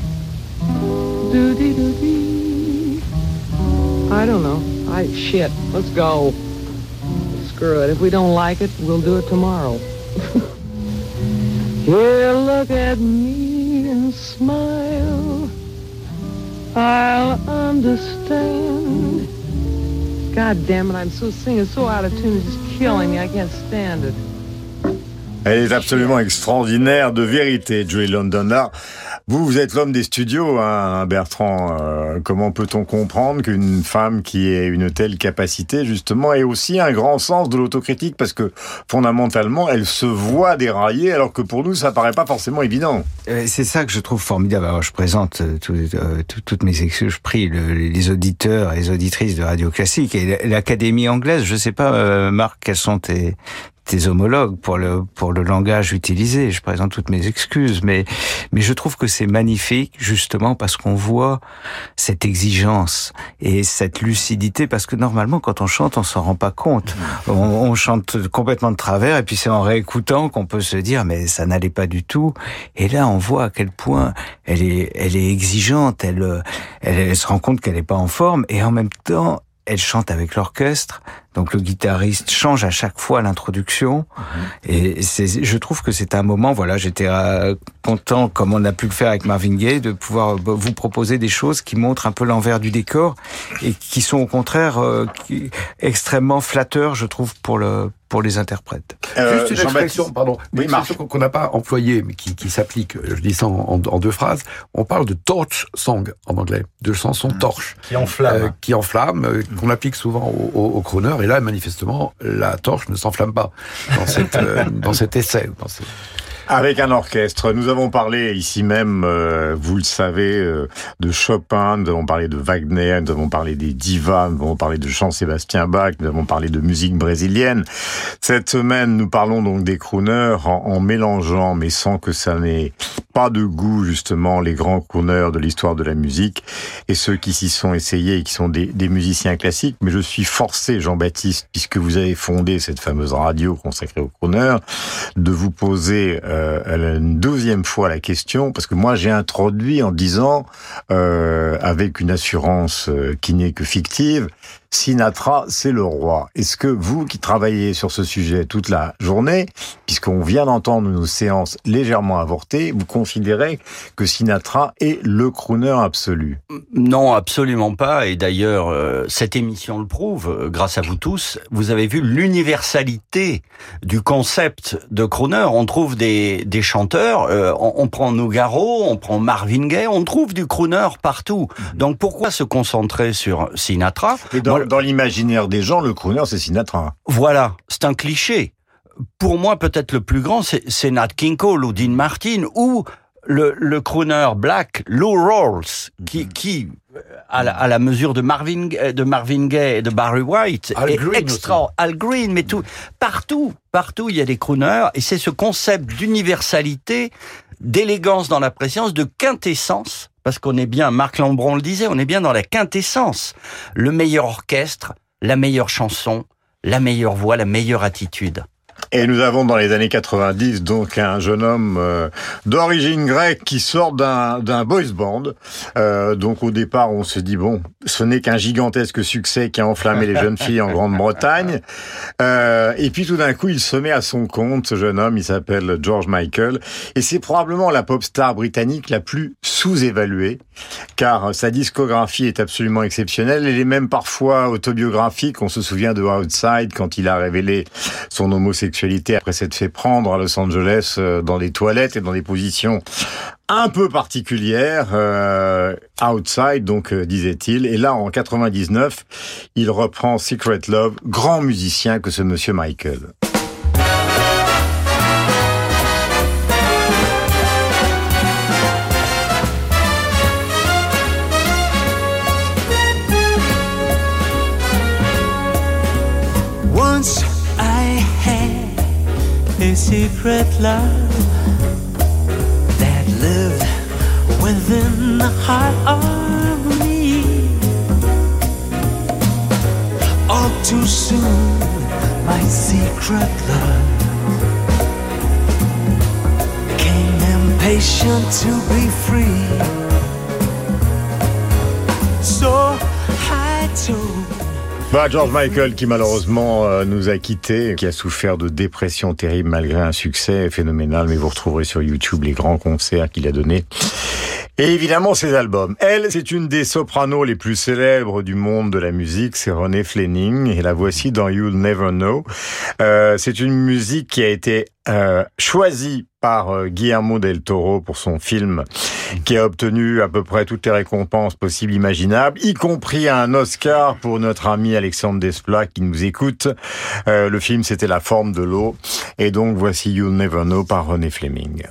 Speaker 17: Do dee do dee. I don't know. I shit. Let's go. Screw it. If we don't like it, we'll do it tomorrow. Here, look at me and smile. I'll understand. God damn it, I'm so singing so out of tune, it's just killing me. I can't stand it.
Speaker 1: Elle est absolument extraordinaire, de vérité, Joey London. Là, vous, vous êtes l'homme des studios, hein, Bertrand. Euh, comment peut-on comprendre qu'une femme qui ait une telle capacité, justement, ait aussi un grand sens de l'autocritique? Parce que, fondamentalement, elle se voit dérailler, alors que pour nous, ça paraît pas forcément évident.
Speaker 6: Euh, C'est ça que je trouve formidable. Alors, je présente euh, tout- tout- toutes mes excuses. Je prie le- les auditeurs et les auditrices de Radio Classique et l'Académie anglaise. Je sais pas, Marc, quels sont tes, tes homologues pour le pour le langage utilisé. Je présente toutes mes excuses, mais mais je trouve que c'est magnifique justement parce qu'on voit cette exigence et cette lucidité. Parce que normalement, quand on chante, on s'en rend pas compte. On, on chante complètement de travers et puis c'est en réécoutant qu'on peut se dire mais ça n'allait pas du tout. Et là, on voit à quel point elle est elle est exigeante. Elle elle, elle se rend compte qu'elle est pas en forme et en même temps elle chante avec l'orchestre, donc le guitariste change à chaque fois l'introduction. Et c'est, je trouve que c'est un moment, voilà, j'étais euh, content, comme on a pu le faire avec Marvin Gaye, de pouvoir euh, vous proposer des choses qui montrent un peu l'envers du décor et qui sont au contraire euh, qui- extrêmement flatteurs, je trouve, pour le pour les interprètes.
Speaker 4: Juste une expression, pardon, une expression qu'on- n'a pas employée, mais qui, qui s'applique, je dis ça en, en- en deux phrases. On parle de torch song en anglais, de chanson torche.
Speaker 1: Qui enflamme.
Speaker 4: Euh, qui enflamme, euh, qu'on applique souvent au, au, au Et là, manifestement, la torche ne s'enflamme pas dans, cette, euh, dans cet essai. Dans
Speaker 1: Avec un orchestre. Nous avons parlé ici même, euh, vous le savez, euh, de Chopin, nous avons parlé de Wagner, nous avons parlé des divas, nous avons parlé de Jean-Sébastien Bach, nous avons parlé de musique brésilienne. Cette semaine, nous parlons donc des crooners en, en mélangeant, mais sans que ça n'ait pas de goût, justement, les grands crooners de l'histoire de la musique et ceux qui s'y sont essayés et qui sont des, des musiciens classiques. Mais je suis forcé, Jean-Baptiste, puisque vous avez fondé cette fameuse radio consacrée aux crooners, de vous poser euh, une deuxième fois la question, parce que moi j'ai introduit en disant, euh, avec une assurance euh, qui n'est que fictive, Sinatra, c'est le roi. Est-ce que vous qui travaillez sur ce sujet toute la journée, puisqu'on vient d'entendre nos séances légèrement avortées, vous considérez que Sinatra est le crooner absolu?
Speaker 5: Non, absolument pas. Et d'ailleurs, euh, cette émission le prouve, euh, grâce à vous tous. Vous avez vu l'universalité du concept de crooner. On trouve des, des chanteurs, euh, on, on prend Nougaro, on prend Marvin Gaye, on trouve du crooner partout. Donc pourquoi se concentrer sur Sinatra?
Speaker 1: Et dans, dans l'imaginaire des gens, le crooner, c'est Sinatra.
Speaker 5: Voilà, c'est un cliché. Pour moi, peut-être le plus grand, c'est c'est Nat King Cole ou Dean Martin ou le, le crooner black Lou Rawls, qui, qui à, la, à la mesure de Marvin, Gaye- de Marvin Gaye et de Barry White,
Speaker 4: Al
Speaker 5: est
Speaker 4: Green
Speaker 5: extra. Al Green, mais tout, partout, partout, il y a des crooners, et c'est ce concept d'universalité, d'élégance dans la présence, de quintessence, parce qu'on est bien, Marc Lambron le disait, on est bien dans la quintessence. Le meilleur orchestre, la meilleure chanson, la meilleure voix, la meilleure attitude.
Speaker 1: Et nous avons dans les années 90 donc un jeune homme euh, d'origine grecque qui sort d'un boys band. Euh, donc au départ on se dit bon, ce n'est qu'un gigantesque succès qui a enflammé les jeunes filles en Grande-Bretagne. Euh, et puis tout d'un coup il se met à son compte. Ce jeune homme il s'appelle George Michael et c'est probablement la pop star britannique la plus sous-évaluée car sa discographie est absolument exceptionnelle. Elle est même parfois autobiographique. On se souvient de Outside quand il a révélé son homosexualité après s'être fait prendre à Los Angeles euh, dans des toilettes et dans des positions un peu particulières. euh, outside, donc euh, disait-il. Et là, en 99, il reprend Secret Love, grand musicien que ce monsieur Michael.
Speaker 7: Secret love that lived within the heart of me. All too soon, my secret love came impatient to be free. So I told
Speaker 1: Bah, George Michael qui malheureusement euh, nous a quittés, qui a souffert de dépression terrible malgré un succès phénoménal, mais vous retrouverez sur YouTube les grands concerts qu'il a donnés. Et évidemment ses albums. Elle, c'est une des sopranos les plus célèbres du monde de la musique, c'est Renée Fleming, et la voici dans You'll Never Know. Euh, c'est une musique qui a été euh, choisie par euh, Guillermo del Toro pour son film, qui a obtenu à peu près toutes les récompenses possibles imaginables, y compris un Oscar pour notre ami Alexandre Desplat qui nous écoute. Euh, le film, c'était La forme de l'eau. Et donc, voici You'll Never Know par René Fleming.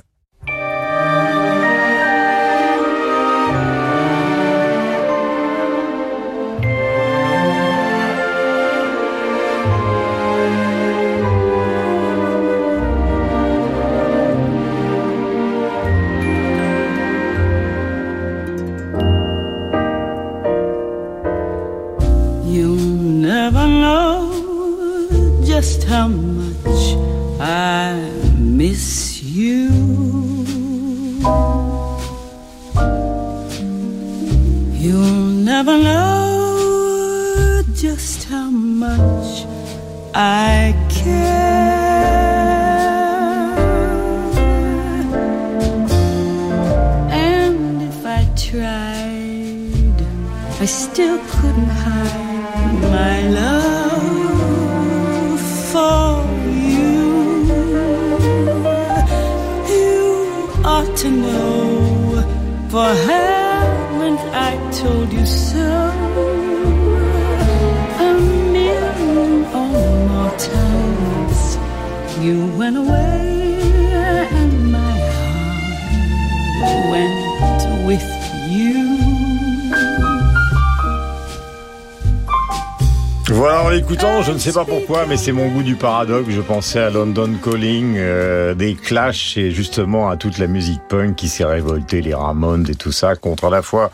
Speaker 1: Sais pas pourquoi, mais c'est mon goût du paradoxe. Je pensais à London Calling, euh, des Clash et justement à toute la musique punk qui s'est révoltée, les Ramones et tout ça, contre à la fois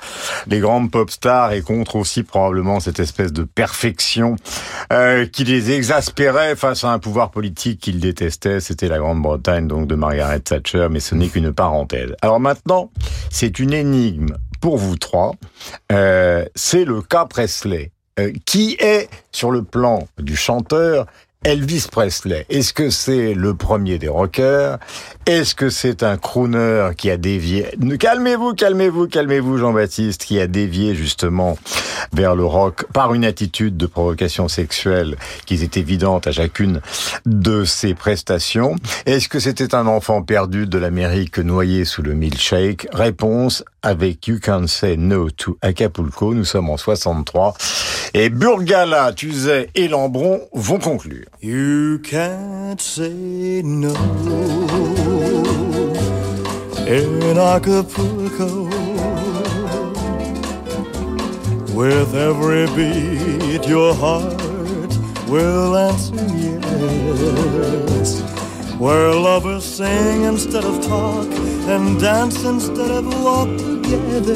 Speaker 1: les grandes pop stars et contre aussi probablement cette espèce de perfection euh, qui les exaspérait face à un pouvoir politique qu'ils détestaient. C'était la Grande-Bretagne, donc de Margaret Thatcher, mais ce n'est qu'une parenthèse. Alors maintenant, c'est une énigme pour vous trois. Euh, c'est le cas Presley. Euh, qui est, sur le plan du chanteur, Elvis Presley? Est-ce que c'est le premier des rockers? Est-ce que c'est un crooner qui a dévié? Calmez-vous, calmez-vous, calmez-vous, Jean-Baptiste, qui a dévié justement vers le rock par une attitude de provocation sexuelle qui est évidente à chacune de ses prestations. Est-ce que c'était un enfant perdu de l'Amérique noyé sous le milkshake? Réponse avec You Can Say No to Acapulco. Nous sommes en 63. Et Burgala, Tuzet et Lambron vont conclure.
Speaker 7: You can't say no in Acapulco. With every beat, your heart will answer yes. Where lovers sing instead of talk and dance instead of walk together.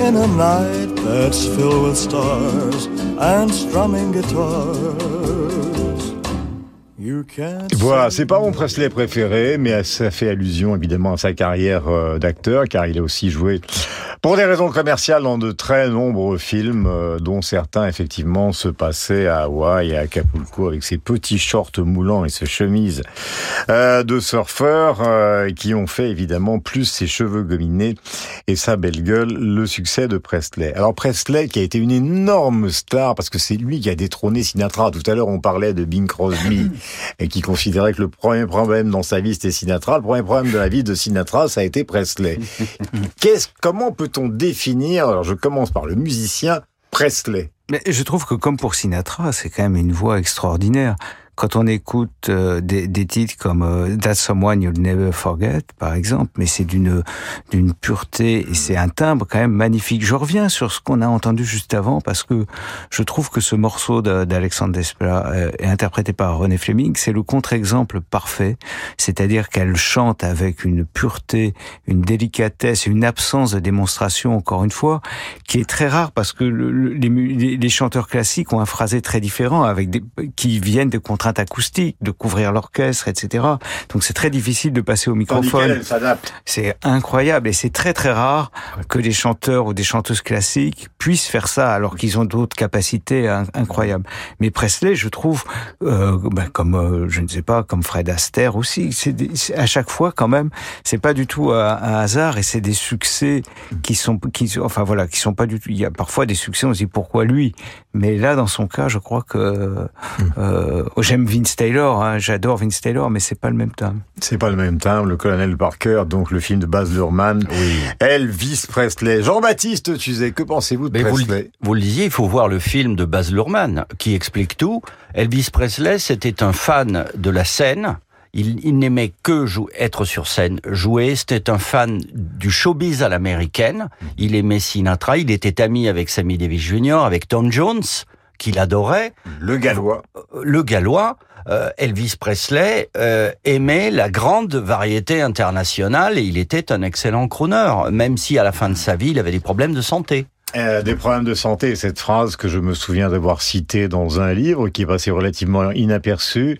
Speaker 7: In a night that's filled with stars and strumming guitars. You can't
Speaker 1: Voilà, c'est pas mon Presley préféré, mais ça fait allusion évidemment à sa carrière euh, d'acteur, car il a aussi joué pour des raisons commerciales dans de très nombreux films, euh, dont certains effectivement se passaient à Hawaï et à Acapulco avec ses petits shorts moulants et ses chemises euh, de surfeur, euh, qui ont fait évidemment plus ses cheveux gominés et sa belle gueule le succès de Presley. Alors Presley qui a été une énorme star parce que c'est lui qui a détrôné Sinatra. Tout à l'heure on parlait de Bing Crosby et qui considérait que le premier problème dans sa vie c'était Sinatra. Le premier problème de la vie de Sinatra ça a été Presley. Qu'est-ce, comment peut-on définir Alors je commence par le musicien Presley.
Speaker 6: Mais je trouve que comme pour Sinatra, c'est quand même une voix extraordinaire. Quand on écoute euh, des, des, titres comme euh, That's Someone You'll Never Forget, par exemple, mais c'est d'une d'une pureté et c'est un timbre quand même magnifique. Je reviens sur ce qu'on a entendu juste avant parce que je trouve que ce morceau d'Alexandre Desplat euh, est interprété par René Fleming, c'est le contre-exemple parfait, c'est-à-dire qu'elle chante avec une pureté, une délicatesse, une absence de démonstration, encore une fois, qui est très rare parce que le, les, les, chanteurs classiques ont un phrasé très différent avec des, qui viennent de acoustiques, de couvrir l'orchestre, etc. Donc c'est très difficile de passer au microphone. C'est incroyable et c'est très très rare que des chanteurs ou des chanteuses classiques puissent faire ça alors qu'ils ont d'autres capacités incroyables. Mais Presley, je trouve, euh, ben, comme euh, je ne sais pas, comme Fred Astaire aussi, c'est à chaque fois quand même, c'est pas du tout un, un hasard et c'est des succès qui sont, qui, enfin voilà, qui sont pas du tout. Il y a parfois des succès, on se dit pourquoi lui, mais là dans son cas, je crois que euh, j'aime Vince Taylor, hein, j'adore Vince Taylor, mais c'est pas le même timbre.
Speaker 1: C'est pas le même timbre. Le colonel Parker, donc le film de Baz Luhrmann, oui. Elvis Presley. Jean-Baptiste Tuzet, que pensez-vous de
Speaker 5: Mais
Speaker 1: Presley
Speaker 5: vous, vous, le disiez, il faut voir le film de Baz Luhrmann qui explique tout. Elvis Presley, c'était un fan de la scène. Il, il n'aimait que être sur scène, jouer. C'était un fan du showbiz à l'américaine. Il aimait Sinatra. Il était ami avec Sammy Davis Jr., avec Tom Jones qu'il adorait.
Speaker 1: Le gallois.
Speaker 5: Le gallois. Euh, Elvis Presley euh, aimait la grande variété internationale et il était un excellent crooner, même si à la fin de sa vie, il avait des problèmes de santé.
Speaker 1: Euh, des problèmes de santé. Cette phrase que je me souviens d'avoir citée dans un livre qui est passé relativement inaperçu,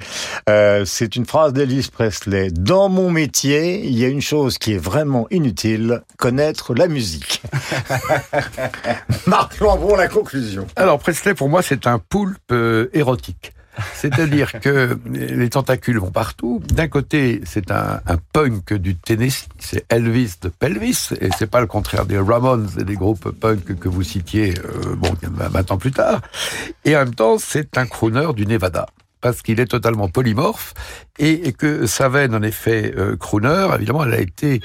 Speaker 1: euh, c'est une phrase d'Elvis Presley. Dans mon métier, il y a une chose qui est vraiment inutile, connaître la musique. Marc Lambron, la conclusion.
Speaker 4: Alors Presley, pour moi, c'est un poulpe euh, érotique. C'est-à-dire que les tentacules vont partout. D'un côté, c'est un, un, punk du Tennessee, c'est Elvis de Pelvis, et c'est pas le contraire des Ramones et des groupes punk que vous citiez, euh, bon, 20 ans plus tard. Et en même temps, c'est un crooner du Nevada parce qu'il est totalement polymorphe et, que sa en effet, euh, crooner, évidemment, elle a été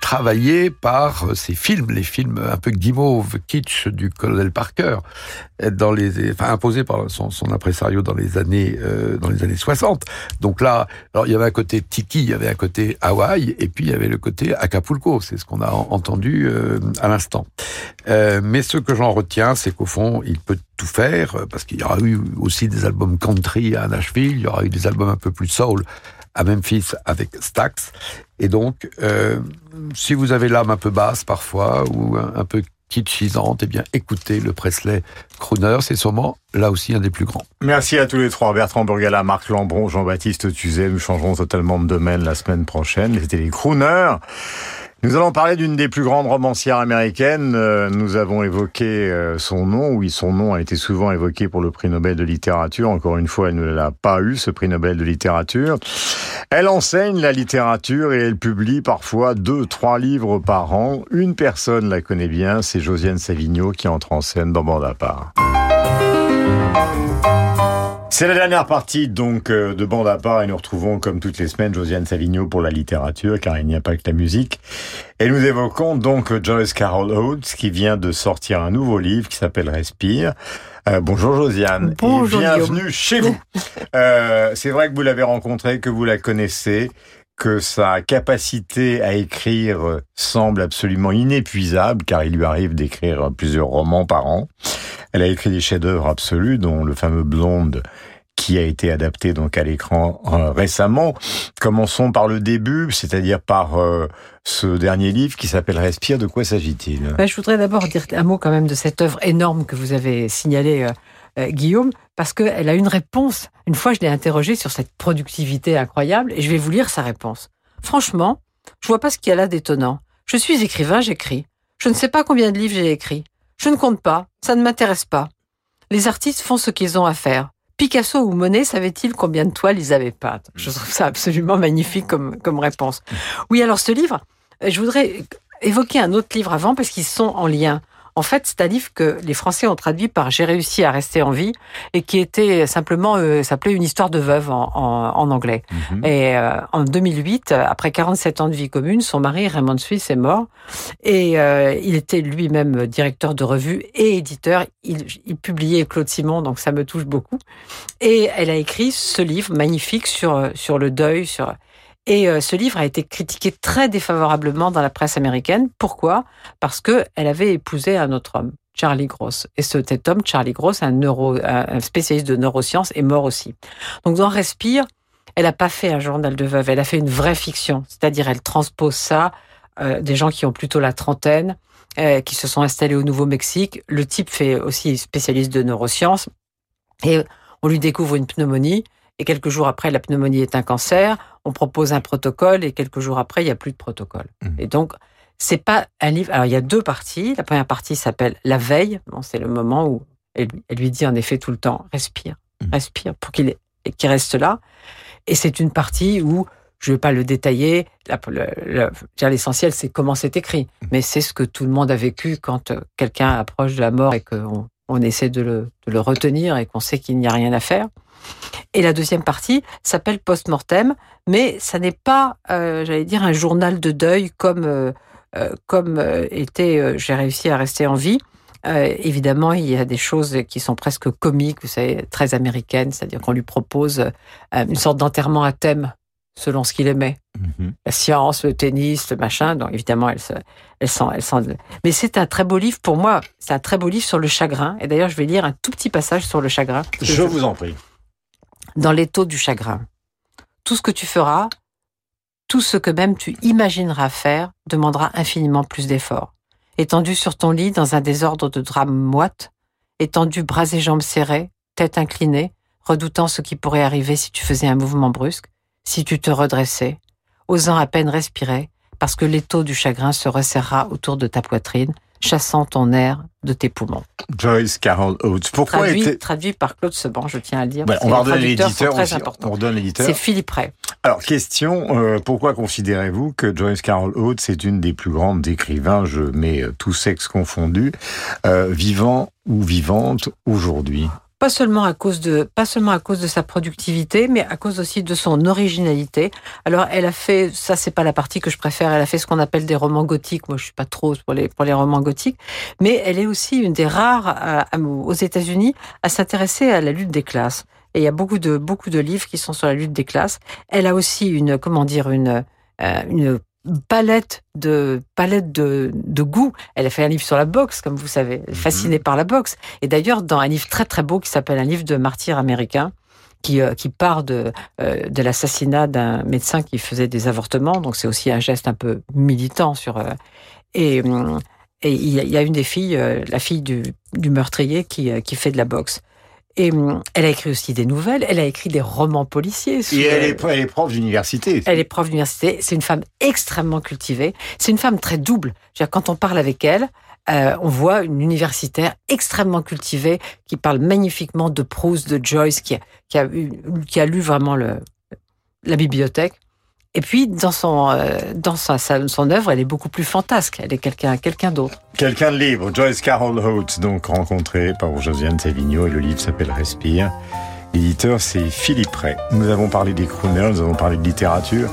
Speaker 4: travaillé par ces films, les films un peu guimauve, kitsch du colonel Parker, dans les, enfin imposés par son, son impresario dans les années euh, dans les années 60. Donc là, alors il y avait un côté tiki, il y avait un côté Hawaï, et puis il y avait le côté Acapulco. C'est ce qu'on a entendu euh, à l'instant. Euh, mais ce que j'en retiens, c'est qu'au fond, il peut tout faire parce qu'il y aura eu aussi des albums country à Nashville, il y aura eu des albums un peu plus soul à Memphis avec Stax. Et donc, euh, si vous avez l'âme un peu basse parfois ou un, peu kitschisante, eh bien, écoutez le Presley Crooner, c'est sûrement là aussi un des plus grands.
Speaker 1: Merci à tous les trois, Bertrand Burgala, Marc Lambron, Jean-Baptiste Tuzet. Nous changerons totalement de domaine la semaine prochaine. C'était les Crooners. Nous allons parler d'une des plus grandes romancières américaines. Euh, nous avons évoqué euh, son nom. Oui, son nom a été souvent évoqué pour le prix Nobel de littérature. Encore une fois, elle ne l'a pas eu, ce prix Nobel de littérature. Elle enseigne la littérature et elle publie parfois deux, trois livres par an. Une personne la connaît bien, c'est Josiane Savigno qui entre en scène dans Bande à part. C'est la dernière partie donc euh, de Bande à part et nous retrouvons comme toutes les semaines Josiane Savigno pour la littérature car il n'y a pas que la musique. Et nous évoquons donc Joyce Carol Oates qui vient de sortir un nouveau livre qui s'appelle Respire. Euh, bonjour Josiane
Speaker 18: bonjour,
Speaker 1: et bienvenue chez vous. Euh, c'est vrai que vous l'avez rencontrée, que vous la connaissez, que sa capacité à écrire semble absolument inépuisable car il lui arrive d'écrire plusieurs romans par an. Elle a écrit des chefs-d'œuvre absolus, dont le fameux Blonde, qui a été adapté donc à l'écran euh, récemment. Commençons par le début, c'est-à-dire par euh, ce dernier livre qui s'appelle Respire. De quoi s'agit-il?
Speaker 18: Ben, Je voudrais d'abord dire un mot quand même de cette œuvre énorme que vous avez signalée, euh, Guillaume, parce qu'elle a une réponse. Une fois, je l'ai interrogée sur cette productivité incroyable, et je vais vous lire sa réponse. Franchement, je vois pas ce qu'il y a là d'étonnant. Je suis écrivain, j'écris. Je ne sais pas combien de livres j'ai écrits. Je ne compte pas, ça ne m'intéresse pas. Les artistes font ce qu'ils ont à faire. Picasso ou Monet savaient-ils combien de toiles ils avaient peintes? Je trouve ça absolument magnifique comme, comme réponse. Oui, alors ce livre, je voudrais évoquer un autre livre avant parce qu'ils sont en lien. En fait, c'est un livre que les Français ont traduit par J'ai réussi à rester en vie et qui était simplement euh, s'appelait Une histoire de veuve en, en, en anglais.
Speaker 19: Mhm.
Speaker 18: Et euh, en 2008, après 47 ans de vie commune, son mari Raymond Suisse est mort et euh, il était lui-même directeur de revue et éditeur. Il, il publiait Claude Simon, donc ça me touche beaucoup. Et elle a écrit ce livre magnifique sur sur le deuil, sur et euh, ce livre a été critiqué très défavorablement dans la presse américaine. Pourquoi? Parce que elle avait épousé un autre homme, Charlie Gross. Et cet homme, Charlie Gross, un, neuro, un spécialiste de neurosciences, est mort aussi. Donc dans Respire, elle n'a pas fait un journal de veuve, elle a fait une vraie fiction. C'est-à-dire, elle transpose ça, euh, des gens qui ont plutôt la trentaine, euh, qui se sont installés au Nouveau-Mexique. Le type fait aussi spécialiste de neurosciences. Et on lui découvre une pneumonie. Et quelques jours après, la pneumonie est un cancer. On propose un protocole et quelques jours après, il n'y a plus de protocole. Mmh. Et donc, c'est pas un livre. Alors, il y a deux parties. La première partie s'appelle La veille. Bon, c'est le moment où elle, elle, lui dit en effet tout le temps respire, mmh. respire pour qu'il qu reste là. Et c'est une partie où je ne vais pas le détailler. L'essentiel, c'est comment c'est écrit. Mmh. Mais c'est ce que tout le monde a vécu quand euh, quelqu'un approche de la mort et qu'on on essaie de le, de le retenir et qu'on sait qu'il n'y a rien à faire. Et la deuxième partie s'appelle post-mortem, mais ça n'est pas, euh, j'allais dire, un journal de deuil comme euh, euh, comme était. J'ai réussi à rester en vie. évidemment, il y a des choses qui sont presque comiques, vous savez, très américaines, c'est-à-dire qu'on lui propose une sorte d'enterrement à thème selon ce qu'il aimait. Mm-hmm. La science, le tennis, le machin. Donc évidemment, elle, se, elle, sent, elle sent. Mais c'est un très beau livre pour moi. C'est un très beau livre sur le chagrin. Et d'ailleurs, je vais lire un tout petit passage sur le chagrin.
Speaker 1: Je, je vous en prie
Speaker 18: dans l'étau du chagrin. Tout ce que tu feras, tout ce que même tu imagineras faire, demandera infiniment plus d'efforts. étendu sur ton lit dans un désordre de drames moites, étendu bras et jambes serrés, tête inclinée, redoutant ce qui pourrait arriver si tu faisais un mouvement brusque, si tu te redressais, osant à peine respirer, parce que l'étau du chagrin se resserra autour de ta poitrine, chassant ton air de tes poumons.
Speaker 1: Joyce Carol Oates. Pourquoi
Speaker 18: traduit,
Speaker 1: était-
Speaker 18: traduit par Claude Seban, je tiens à le dire.
Speaker 1: On l'éditeur redonne l'éditeur.
Speaker 18: C'est Philippe Ray.
Speaker 1: Alors, question, euh, pourquoi considérez-vous que Joyce Carol Oates est une des plus grandes écrivains, je mets euh, tous sexes confondus, euh, vivant ou vivante aujourd'hui?
Speaker 18: Pas seulement à cause de, pas seulement à cause de sa productivité, mais à cause aussi de son originalité. Alors, elle a fait, ça c'est pas la partie que je préfère, elle a fait ce qu'on appelle des romans gothiques. Moi, je suis pas trop pour les, pour les romans gothiques. Mais elle est aussi une des rares à- aux États-Unis à s'intéresser à la lutte des classes. Et il y a beaucoup de, beaucoup de livres qui sont sur la lutte des classes. Elle a aussi une, comment dire, une, euh, une palette de palette de, de goût. Elle a fait un livre sur la boxe, comme vous savez, fascinée par la boxe. Et d'ailleurs, dans un livre très très beau qui s'appelle un livre de martyr américain, qui, euh, qui part de, euh, de l'assassinat d'un médecin qui faisait des avortements. Donc c'est aussi un geste un peu militant sur. euh, et hum, et il y a- il y a une des filles, euh, la fille du, du meurtrier, qui, euh, qui fait de la boxe. Et hum, elle a écrit aussi des nouvelles. Elle a écrit des romans policiers.
Speaker 1: Et elle est, elle est prof d'université.
Speaker 18: elle est prof d'université. C'est une femme extrêmement cultivée. C'est une femme très double. Dire, Quand on parle avec elle, euh, on voit une universitaire extrêmement cultivée qui parle magnifiquement de Proust, de Joyce, qui a, qui a, eu- qui a lu vraiment le, la bibliothèque. Et puis, dans son, euh, dans sa, son œuvre, elle est beaucoup plus fantasque. Elle est quelqu'un quelqu'un d'autre.
Speaker 1: Quelqu'un de libre, Joyce Carol Oates, donc rencontré par Josiane Savigno et le livre s'appelle Respire. C'est Philippe Ray. Nous avons parlé des crooners, nous avons parlé de littérature.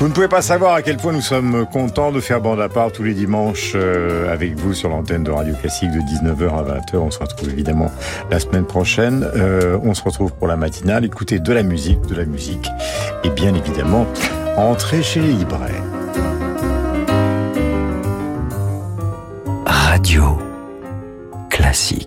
Speaker 1: Vous ne pouvez pas savoir à quel point nous sommes contents de faire bande à part tous les dimanches euh, avec vous sur l'antenne de Radio Classique de 19h à 20h. On se retrouve évidemment la semaine prochaine. Euh, on se retrouve pour la matinale. Écoutez de la musique, de la musique. Et bien évidemment, entrez chez les libraires.
Speaker 10: Radio classique.